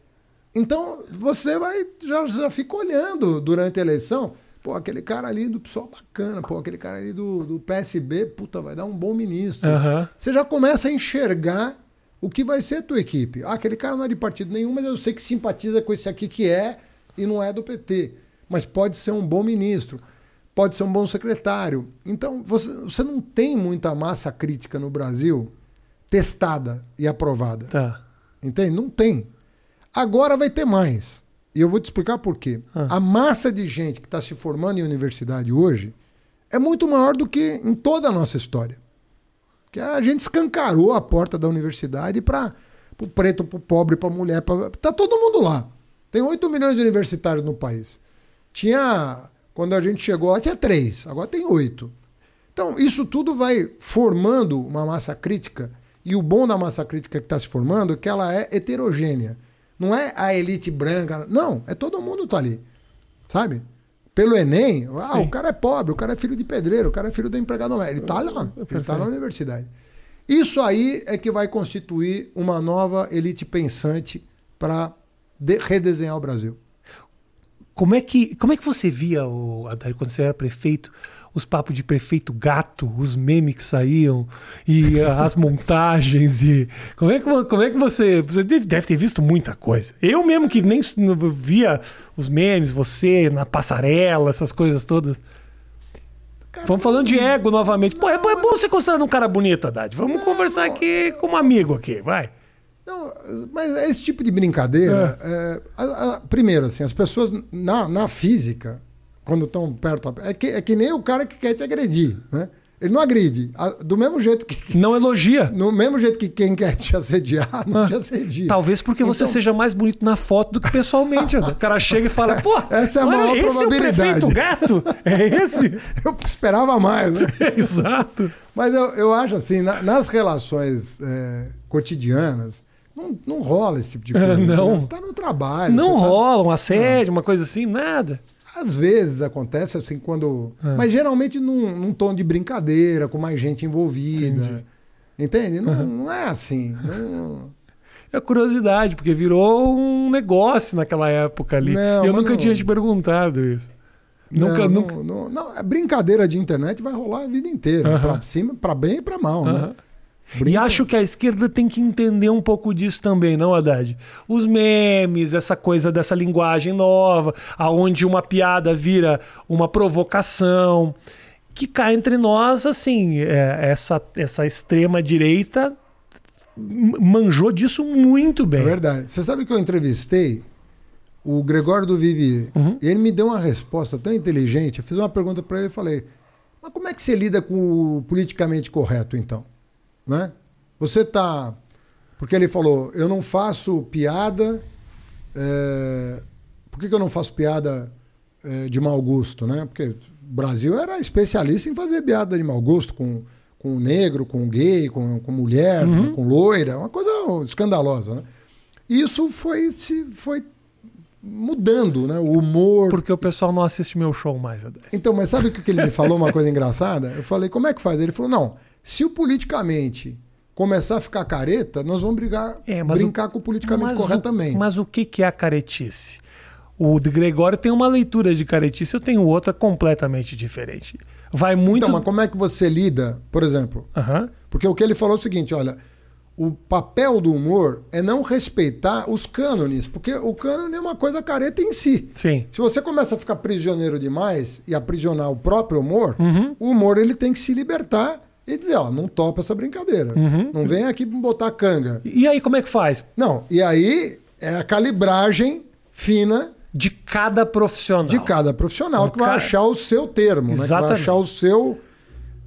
Então você vai, já, já fica olhando durante a eleição. Pô, aquele cara ali do PSOL bacana, pô, aquele cara ali do, do PSB, puta, vai dar um bom ministro. Uhum. Você já começa a enxergar o que vai ser a tua equipe. Ah, aquele cara não é de partido nenhum, mas eu sei que simpatiza com esse aqui que é e não é do PT. Mas pode ser um bom ministro, pode ser um bom secretário. Então, você, você não tem muita massa crítica no Brasil testada e aprovada. Tá. Entende? Não tem. Agora vai ter mais. E eu vou te explicar por quê. Ah. A massa de gente que está se formando em universidade hoje é muito maior do que em toda a nossa história. Que a gente escancarou a porta da universidade para o preto, para o pobre, para a mulher. Pra... Tá todo mundo lá. Tem 8 milhões de universitários no país. Tinha, quando a gente chegou lá, tinha 3. Agora tem 8. Então, isso tudo vai formando uma massa crítica. E o bom da massa crítica que está se formando é que ela é heterogênea. Não é a elite branca. Não, é todo mundo tá ali. Sabe? Pelo Enem, ah, Sim. o cara é pobre, o cara é filho de pedreiro, o cara é filho do empregado. Ele tá lá, ele tá Perfeito. na universidade. Isso aí é que vai constituir uma nova elite pensante para redesenhar o Brasil. Como é que, como é que você via, o Haddad, quando você era prefeito, os papos de prefeito gato, os memes que saíam e as montagens e como é que como é que você você deve ter visto muita coisa. Eu mesmo que nem não via os memes, você na passarela, essas coisas todas. Cara, Vamos falando de ego novamente. Pô, é, bom- é bom você considerando um cara bonito, Haddad. Vamos conversar aqui como amigo aqui, vai. Não, mas esse tipo de brincadeira, é, a- a- primeiro, assim, as pessoas na, na física, quando estão perto, é que, é que nem o cara que quer te agredir, né? Ele não agride. Do mesmo jeito que, Não elogia. no mesmo jeito que quem quer te assediar, não te assedia. Talvez porque você Então- seja mais bonito na foto do que pessoalmente. Haddad. O cara chega e fala, pô, Essa é a olha, maior esse probabilidade." é o prefeito gato? É esse? *laughs* Eu esperava mais, né? *laughs* Exato. Mas eu, eu acho assim, na- nas relações é, cotidianas, não, não rola esse tipo de *laughs* coisa. É, não. Você está no trabalho. Não você tá- rola um assédio, uma coisa assim, nada. Às vezes acontece assim quando. É. Mas geralmente num, num tom de brincadeira, com mais gente envolvida. Entendi. Entende? Não, não é assim. Não... É curiosidade, porque virou um negócio naquela época ali. Não, eu nunca tinha te perguntado isso. Nunca, nunca. Não, não, brincadeira de internet vai rolar a vida inteira. Aham. Pra cima, pra bem e pra mal, né? Aham. E Brinca- acho que a esquerda tem que entender um pouco disso também, não, Haddad? Os memes, essa coisa dessa linguagem nova, aonde uma piada vira uma provocação, que cá entre nós, assim, é, essa, essa extrema direita manjou disso muito É bem. verdade. Você sabe que eu entrevistei o Gregório do Vivier. Uhum. E ele me deu uma resposta tão inteligente. Eu fiz uma pergunta para ele e falei: Mas como é que você lida com o politicamente correto, então? Né? Você tá. Porque ele falou: Eu não faço piada. é, Por que, que eu não faço piada é, de mau gosto, né? Porque o Brasil era especialista em fazer piada de mau gosto com, com negro, com gay, com, com mulher, Uhum. né? com loira, uma coisa escandalosa, né? Isso foi, se, foi mudando, né? O humor. Porque o pessoal não assiste meu show mais. Então, mas sabe o que ele me falou? Uma coisa engraçada? Eu falei, como é que faz? Ele falou, não, se o politicamente começar a ficar careta, nós vamos brigar, É, brincar com o politicamente correto o- também. Mas o que, que é a caretice? O de Gregório tem uma leitura de caretice, eu tenho outra completamente diferente. Vai muito. Então, mas como é que você lida, por exemplo? Aham. Porque o que ele falou é o seguinte, olha, o papel do humor é não respeitar os cânones, porque o cânone é uma coisa careta em si. Sim. Se você começa a ficar prisioneiro demais e aprisionar o próprio humor, Uhum. o humor ele tem que se libertar e dizer, ó, não topa essa brincadeira. Uhum. Não vem aqui botar canga. E aí, como é que faz? Não, e aí é a calibragem fina De cada profissional. de cada profissional O que vai cara- achar o seu termo, né? Que vai achar o seu.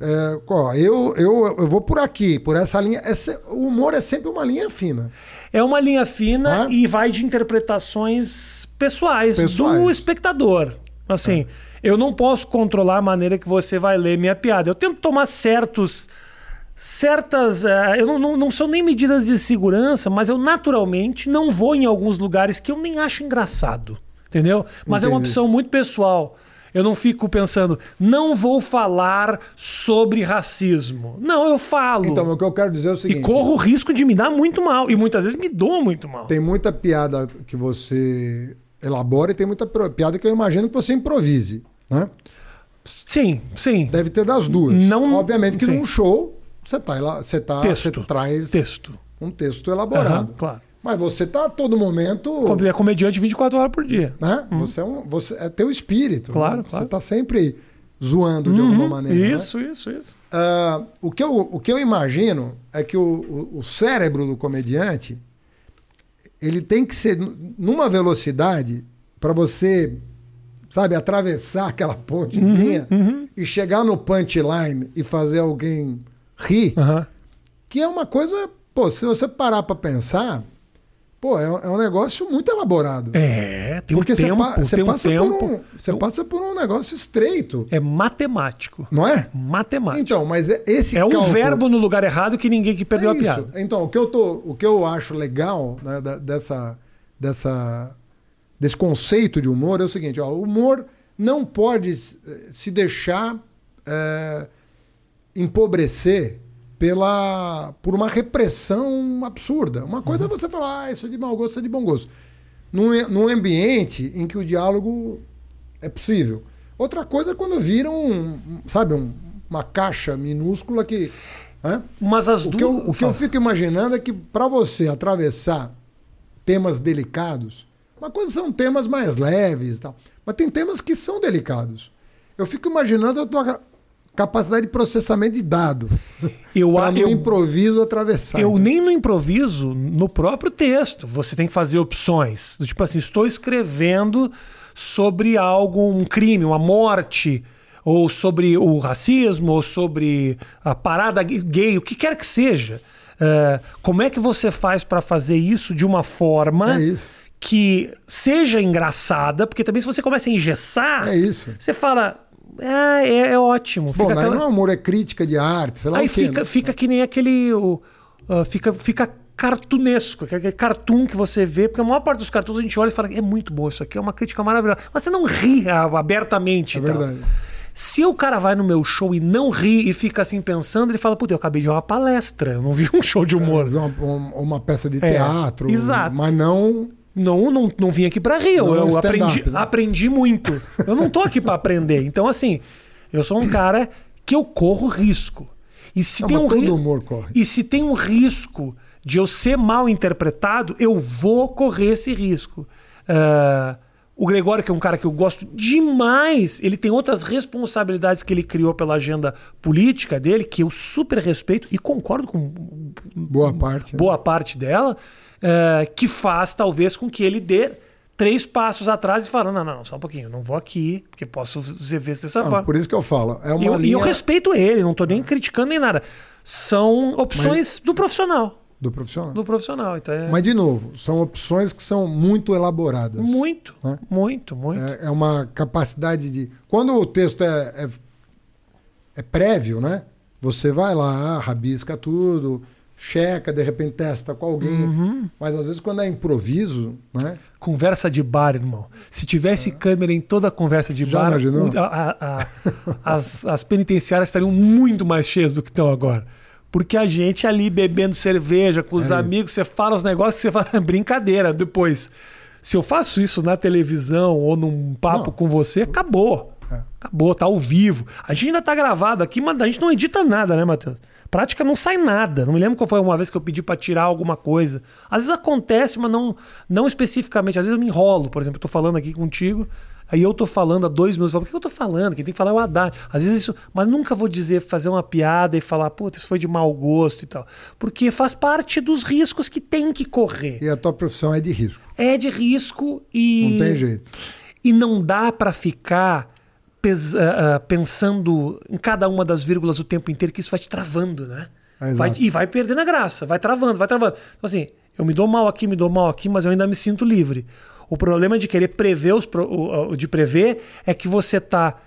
é, ó, eu, eu, eu vou por aqui, por essa linha. Essa- o humor é sempre uma linha fina. É uma linha fina Hã? e vai de interpretações pessoais, Pessoais. do espectador. Assim, eu não posso controlar a maneira que você vai ler minha piada. Eu tento tomar certos. Certas. eh, eu não, não, não são nem medidas de segurança, mas eu naturalmente não vou em alguns lugares que eu nem acho engraçado. Entendeu? Mas é uma Entendi. opção muito pessoal. Eu não fico pensando, não vou falar sobre racismo. Não, eu falo. Então, o que eu quero dizer é o e seguinte: corro o risco de me dar muito mal. E muitas vezes me dou muito mal. tem muita piada que você elabora e tem muita piada que eu imagino que você improvise. Né? Sim, sim. Deve ter das duas. Não- Obviamente que sim. num show você tá, você tá, você Texto. traz Texto. um texto elaborado. Aham, claro. Mas você tá a todo momento. É comediante 24 horas por dia. né? Você, é um, você é teu espírito. Claro, né? claro. Você tá sempre zoando de alguma Uhum, maneira. né? Isso, isso, isso. Ah, o, que eu, o que eu imagino é que o, o, o cérebro do comediante ele tem que ser numa velocidade para você, sabe, atravessar aquela *laughs* pontezinha Uhum, e chegar no punchline e fazer alguém rir, Aham. que é uma coisa, pô, se você parar para pensar, pô, é, um- é um negócio muito elaborado. É, tem um Porque você, tempo, pa- você tem um passa tempo. por um, você passa por um negócio estreito, É matemático. não é? Matemático. Então, mas é- esse é um cálculo- verbo no lugar errado que ninguém que perdeu É a piada. Então, o que eu, tô, o que eu acho legal né, dessa, dessa, desse conceito de humor é o seguinte: ó, o humor não pode eh, se deixar eh, empobrecer pela, por uma repressão absurda. Uma coisa Uhum. é você falar, ah, isso é de mau gosto, isso é de bom gosto. Num, num ambiente em que o diálogo é possível. Outra coisa é quando vira um, um, sabe, um- uma caixa minúscula que. né? Mas as O duas. que, eu, o que eu fico imaginando é que para você atravessar temas delicados, uma coisa são temas mais leves e tal, mas tem temas que são delicados. Eu fico imaginando a tua capacidade de processamento de dado eu, *laughs* para a- no improviso atravessar. eu nem no improviso, no próprio texto, você tem que fazer opções. Tipo assim, estou escrevendo sobre algo, um crime, uma morte, ou sobre o racismo, ou sobre a parada gay, o que quer que seja. É, como é que você faz para fazer isso de uma forma É que seja engraçada? Porque também se você começa a engessar, É isso. você fala, ah, é, é ótimo. Bom, Fica daí aquela- não é humor, é crítica de arte, sei lá Aí quê, fica, né? fica que nem aquele. ah, fica, fica cartunesco, aquele cartoon que você vê, porque a maior parte dos cartoons a gente olha e fala, é muito bom isso aqui, é uma crítica maravilhosa. Mas você não ri ah, abertamente. É e tal. verdade. Se o cara vai no meu show e não ri e fica assim pensando, ele fala, puta, eu acabei de ver uma palestra, eu não vi um show de humor. Uma, uma- uma peça de É, teatro, exato. mas não Não, não, não vim aqui pra rir, eu, Não é eu stand-up, aprendi, né? aprendi muito. Eu não tô aqui pra aprender. Então, assim, eu sou um cara que eu corro risco. E se Não, tem um ri- humor corre. E se tem um risco de eu ser mal interpretado, eu vou correr esse risco. Ah, o Gregório, que é um cara que eu gosto demais, ele tem outras responsabilidades que ele criou pela agenda política dele, que eu super respeito e concordo com boa parte. né? boa parte dela, eh, que faz talvez com que ele dê três passos atrás e fala: não, não, só um pouquinho, eu não vou aqui, porque posso ser visto dessa Não, forma. por isso que eu falo. É E uma eu, e linha eu respeito ele, não tô nem criticando nem nada. São opções do profissional. do profissional. Do profissional. Então é Mas, de novo, são opções que são muito elaboradas. muito, né? muito, muito. É, é uma capacidade de. Quando o texto é, é, é prévio, né? Você vai lá, rabisca tudo, checa, de repente testa com alguém. Uhum. Mas às vezes quando é improviso, né? Conversa de bar, irmão. Se tivesse câmera em toda a conversa de É. Já bar, imaginou? a- a- a- as, as penitenciárias estariam muito mais cheias do que estão agora. Porque a gente ali bebendo cerveja com os É amigos, você fala os negócios, você fala *laughs* brincadeira. Depois, se eu faço isso na televisão ou num papo Não. com você, acabou. É. Acabou, tá ao vivo. A gente ainda tá gravado aqui, mas a gente não edita nada, né, Matheus? Prática não sai nada. Não me lembro qual foi uma vez que eu pedi para tirar alguma coisa. Às vezes acontece, mas não, não especificamente. Às vezes eu me enrolo, por exemplo, eu tô falando aqui contigo, aí eu tô falando há dois minutos, eu falo, por que eu tô falando? Quem tem que falar é o Haddad. Às vezes isso, mas nunca vou dizer, fazer uma piada e falar, puta, isso foi de mau gosto e tal. Porque faz parte dos riscos que tem que correr. E a tua profissão é de risco. É de risco e. Não tem jeito. E não dá para ficar pensando em cada uma das vírgulas o tempo inteiro, que isso vai te travando, né? É, Vai- e vai perdendo a graça, vai travando, vai travando. Então, assim, eu me dou mal aqui, me dou mal aqui, mas eu ainda me sinto livre. O problema de querer prever os de prever é que você tá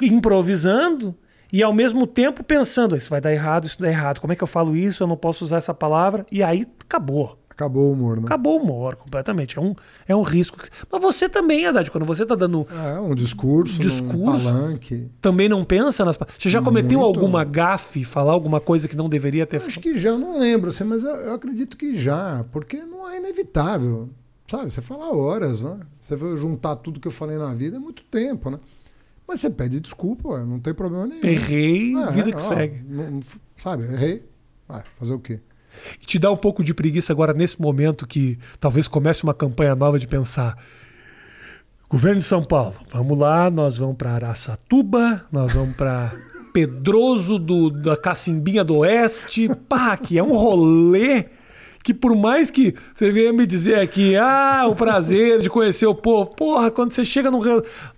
improvisando e ao mesmo tempo pensando, isso vai dar errado, isso dá errado. Como é que eu falo isso? Eu não posso usar essa palavra. E aí acabou. Acabou o humor, né? Acabou o humor completamente. É um, é um risco. Mas você também, Haddad, quando você tá dando É, um discurso, Discurso? um palanque. também não pensa nas. Você já cometeu Muito. alguma gafe, falar alguma coisa que não deveria ter Eu Acho que já, eu não lembro, assim, mas eu, eu acredito que já, porque não é inevitável. Sabe, você fala horas, né? Você vai juntar tudo que eu falei na vida é muito tempo, né? Mas você pede desculpa, não tem problema nenhum. Errei, É, vida é, que ó, segue. não- sabe, errei. Vai, fazer o quê? E te dá um pouco de preguiça agora nesse momento que talvez comece uma campanha nova de pensar. Governo de São Paulo, vamos lá, nós vamos para Araçatuba, nós vamos para Pedroso do, da Cacimbinha do Oeste, pá, que é um rolê que por mais que você venha me dizer aqui, ah, o prazer de conhecer o povo, porra, quando você chega num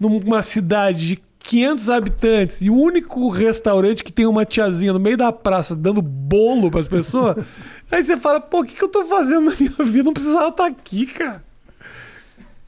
numa cidade de 500 habitantes e o único restaurante que tem uma tiazinha no meio da praça dando bolo para as pessoas, *laughs* aí você fala, pô, o que, que eu tô fazendo na minha vida? Não precisava estar aqui, cara.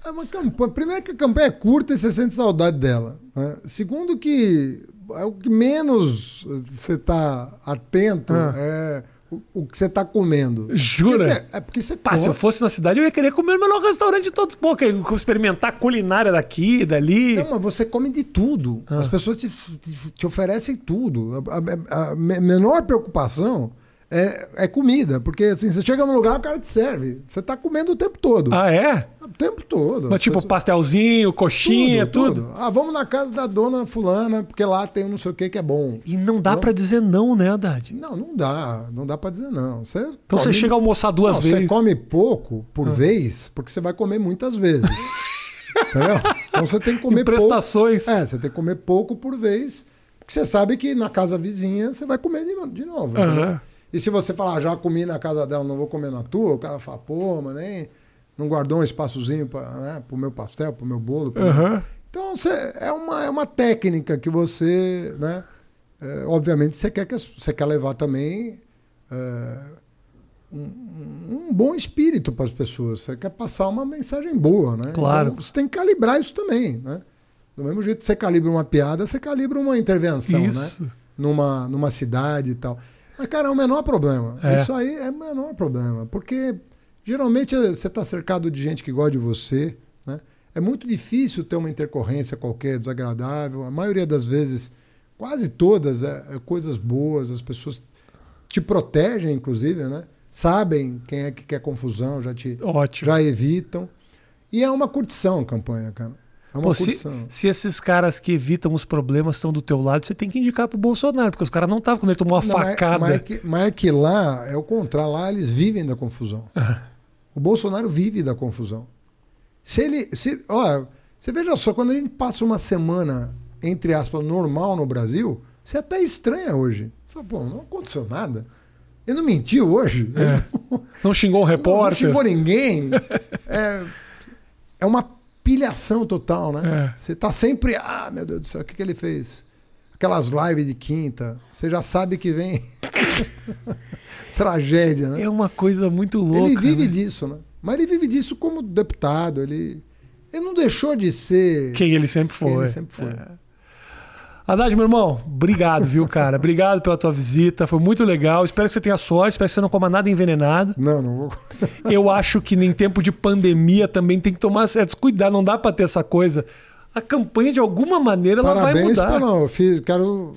É uma campanha. Primeiro que a campanha é curta e você sente saudade dela. né? Segundo que é o que menos você está atento Ah. é o, o que você está comendo. Jura? Porque você- é porque você Pá, se eu fosse na cidade, eu ia querer comer o melhor restaurante de todos. Pô, quer experimentar a culinária daqui, dali. Não, mas você come de tudo. Ah. As pessoas te, te- te oferecem tudo. A, a- a me- menor preocupação é, é comida. Porque assim, você chega num lugar, o cara te serve. Você está comendo o tempo todo. Ah, é? O tempo todo. Mas As tipo, pessoas- pastelzinho, coxinha, tudo. Ah, vamos na casa da dona fulana, porque lá tem um não sei o que que é bom. E não dá pra dizer não, né, Haddad? Não, não dá. Não dá pra dizer não. Você Então você chega a almoçar duas não, vezes. Ah. Você come pouco por vez, porque você vai comer muitas vezes. *laughs* Entendeu? Então você tem que comer prestações. pouco. É, você tem que comer pouco por vez, porque você sabe que na casa vizinha você vai comer de, no- de novo. Entendeu? E se você falar, "Ah, já comi na casa dela, não vou comer na tua, o cara fala, pô, mas nem não guardou um espaçozinho para né, pro meu pastel, pro meu bolo. pro meu-". Então você, é, uma, é uma técnica que você, né? é, obviamente você quer, que, você quer levar também é, um, um bom espírito para as pessoas. Você quer passar uma mensagem boa, né? Claro. Então você tem que calibrar isso também, né? Do mesmo jeito que você calibra uma piada, você calibra uma intervenção, Isso. né? Numa, numa cidade e tal. Mas, cara, é o menor problema. É. Isso aí é o menor problema. Porque geralmente eh, você está cercado de gente que gosta de você, né? É muito difícil ter uma intercorrência qualquer desagradável. A maioria das vezes, quase todas, é, é coisas boas. As pessoas te protegem, inclusive, né? Sabem quem é que quer confusão, já te Ótimo. já evitam. E é uma curtição a campanha, cara. É uma Pô, se, curtição. se esses caras que evitam os problemas estão do teu lado, você tem que indicar pro Bolsonaro, porque os caras não estavam quando ele tomou uma Não, mas- facada. Mas, é que, mas é que lá é o contrário, lá eles vivem da confusão. O Bolsonaro vive da confusão. Se ele. Se, olha, você veja só, quando a gente passa uma semana, entre aspas, normal no Brasil, você até estranha hoje. Você fala, pô, não aconteceu nada. Ele não mentiu hoje. É. *laughs* Não- Não xingou um não, *laughs* não repórter. xingou ninguém. *laughs* É, é uma pilhação total, né? É. Você tá sempre, ah, meu Deus do céu, o que, que ele fez? Aquelas lives de quinta, você já sabe que vem *laughs* tragédia, né? É uma coisa muito louca. ele vive né? disso, né? Mas ele vive disso como deputado, ele, ele não deixou de ser Quem ele sempre quem foi. ele sempre foi. É. Haddad, meu irmão, obrigado, viu, cara? obrigado pela tua visita, foi muito legal. Espero que você tenha sorte, espero que você não coma nada envenenado. Não, não vou. Eu acho que em tempo de pandemia também tem que tomar certos cuidados, não dá pra ter essa coisa. A campanha, de alguma maneira, ela vai Parabéns, mudar. pelo, eu fiz, quero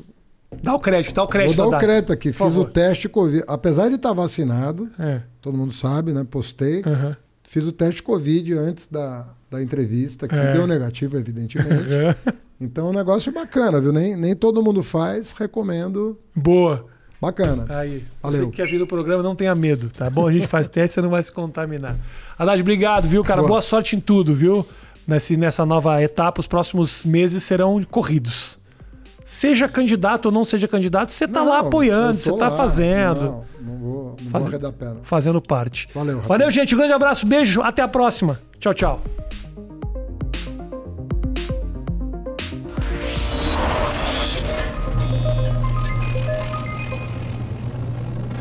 Dá o crédito, dá o crédito. Vou dar o crédito aqui. Por Fiz o favor. teste Covid. Apesar de estar vacinado, É. todo mundo sabe, né? Postei. aham. Fiz o teste Covid antes da, da entrevista, que É. deu negativo, evidentemente. *laughs* É. então, é um negócio bacana, viu? Nem, nem todo mundo faz. Recomendo. Boa. Bacana. Aí, Valeu. você que quer vir no programa, não tenha medo, tá bom? A gente faz teste, você não vai se contaminar. Haddad, obrigado, viu, cara? Boa. Boa sorte em tudo, viu? Nesse, nessa nova etapa, os próximos meses serão corridos. Seja candidato ou não seja candidato, você tá Não, lá apoiando, você tá lá. fazendo, Não, não vou, não Faz- vou arredar a pena. fazendo parte. Valeu, Rafael. Valeu, gente. Um grande abraço, beijo, até a próxima. Tchau, tchau.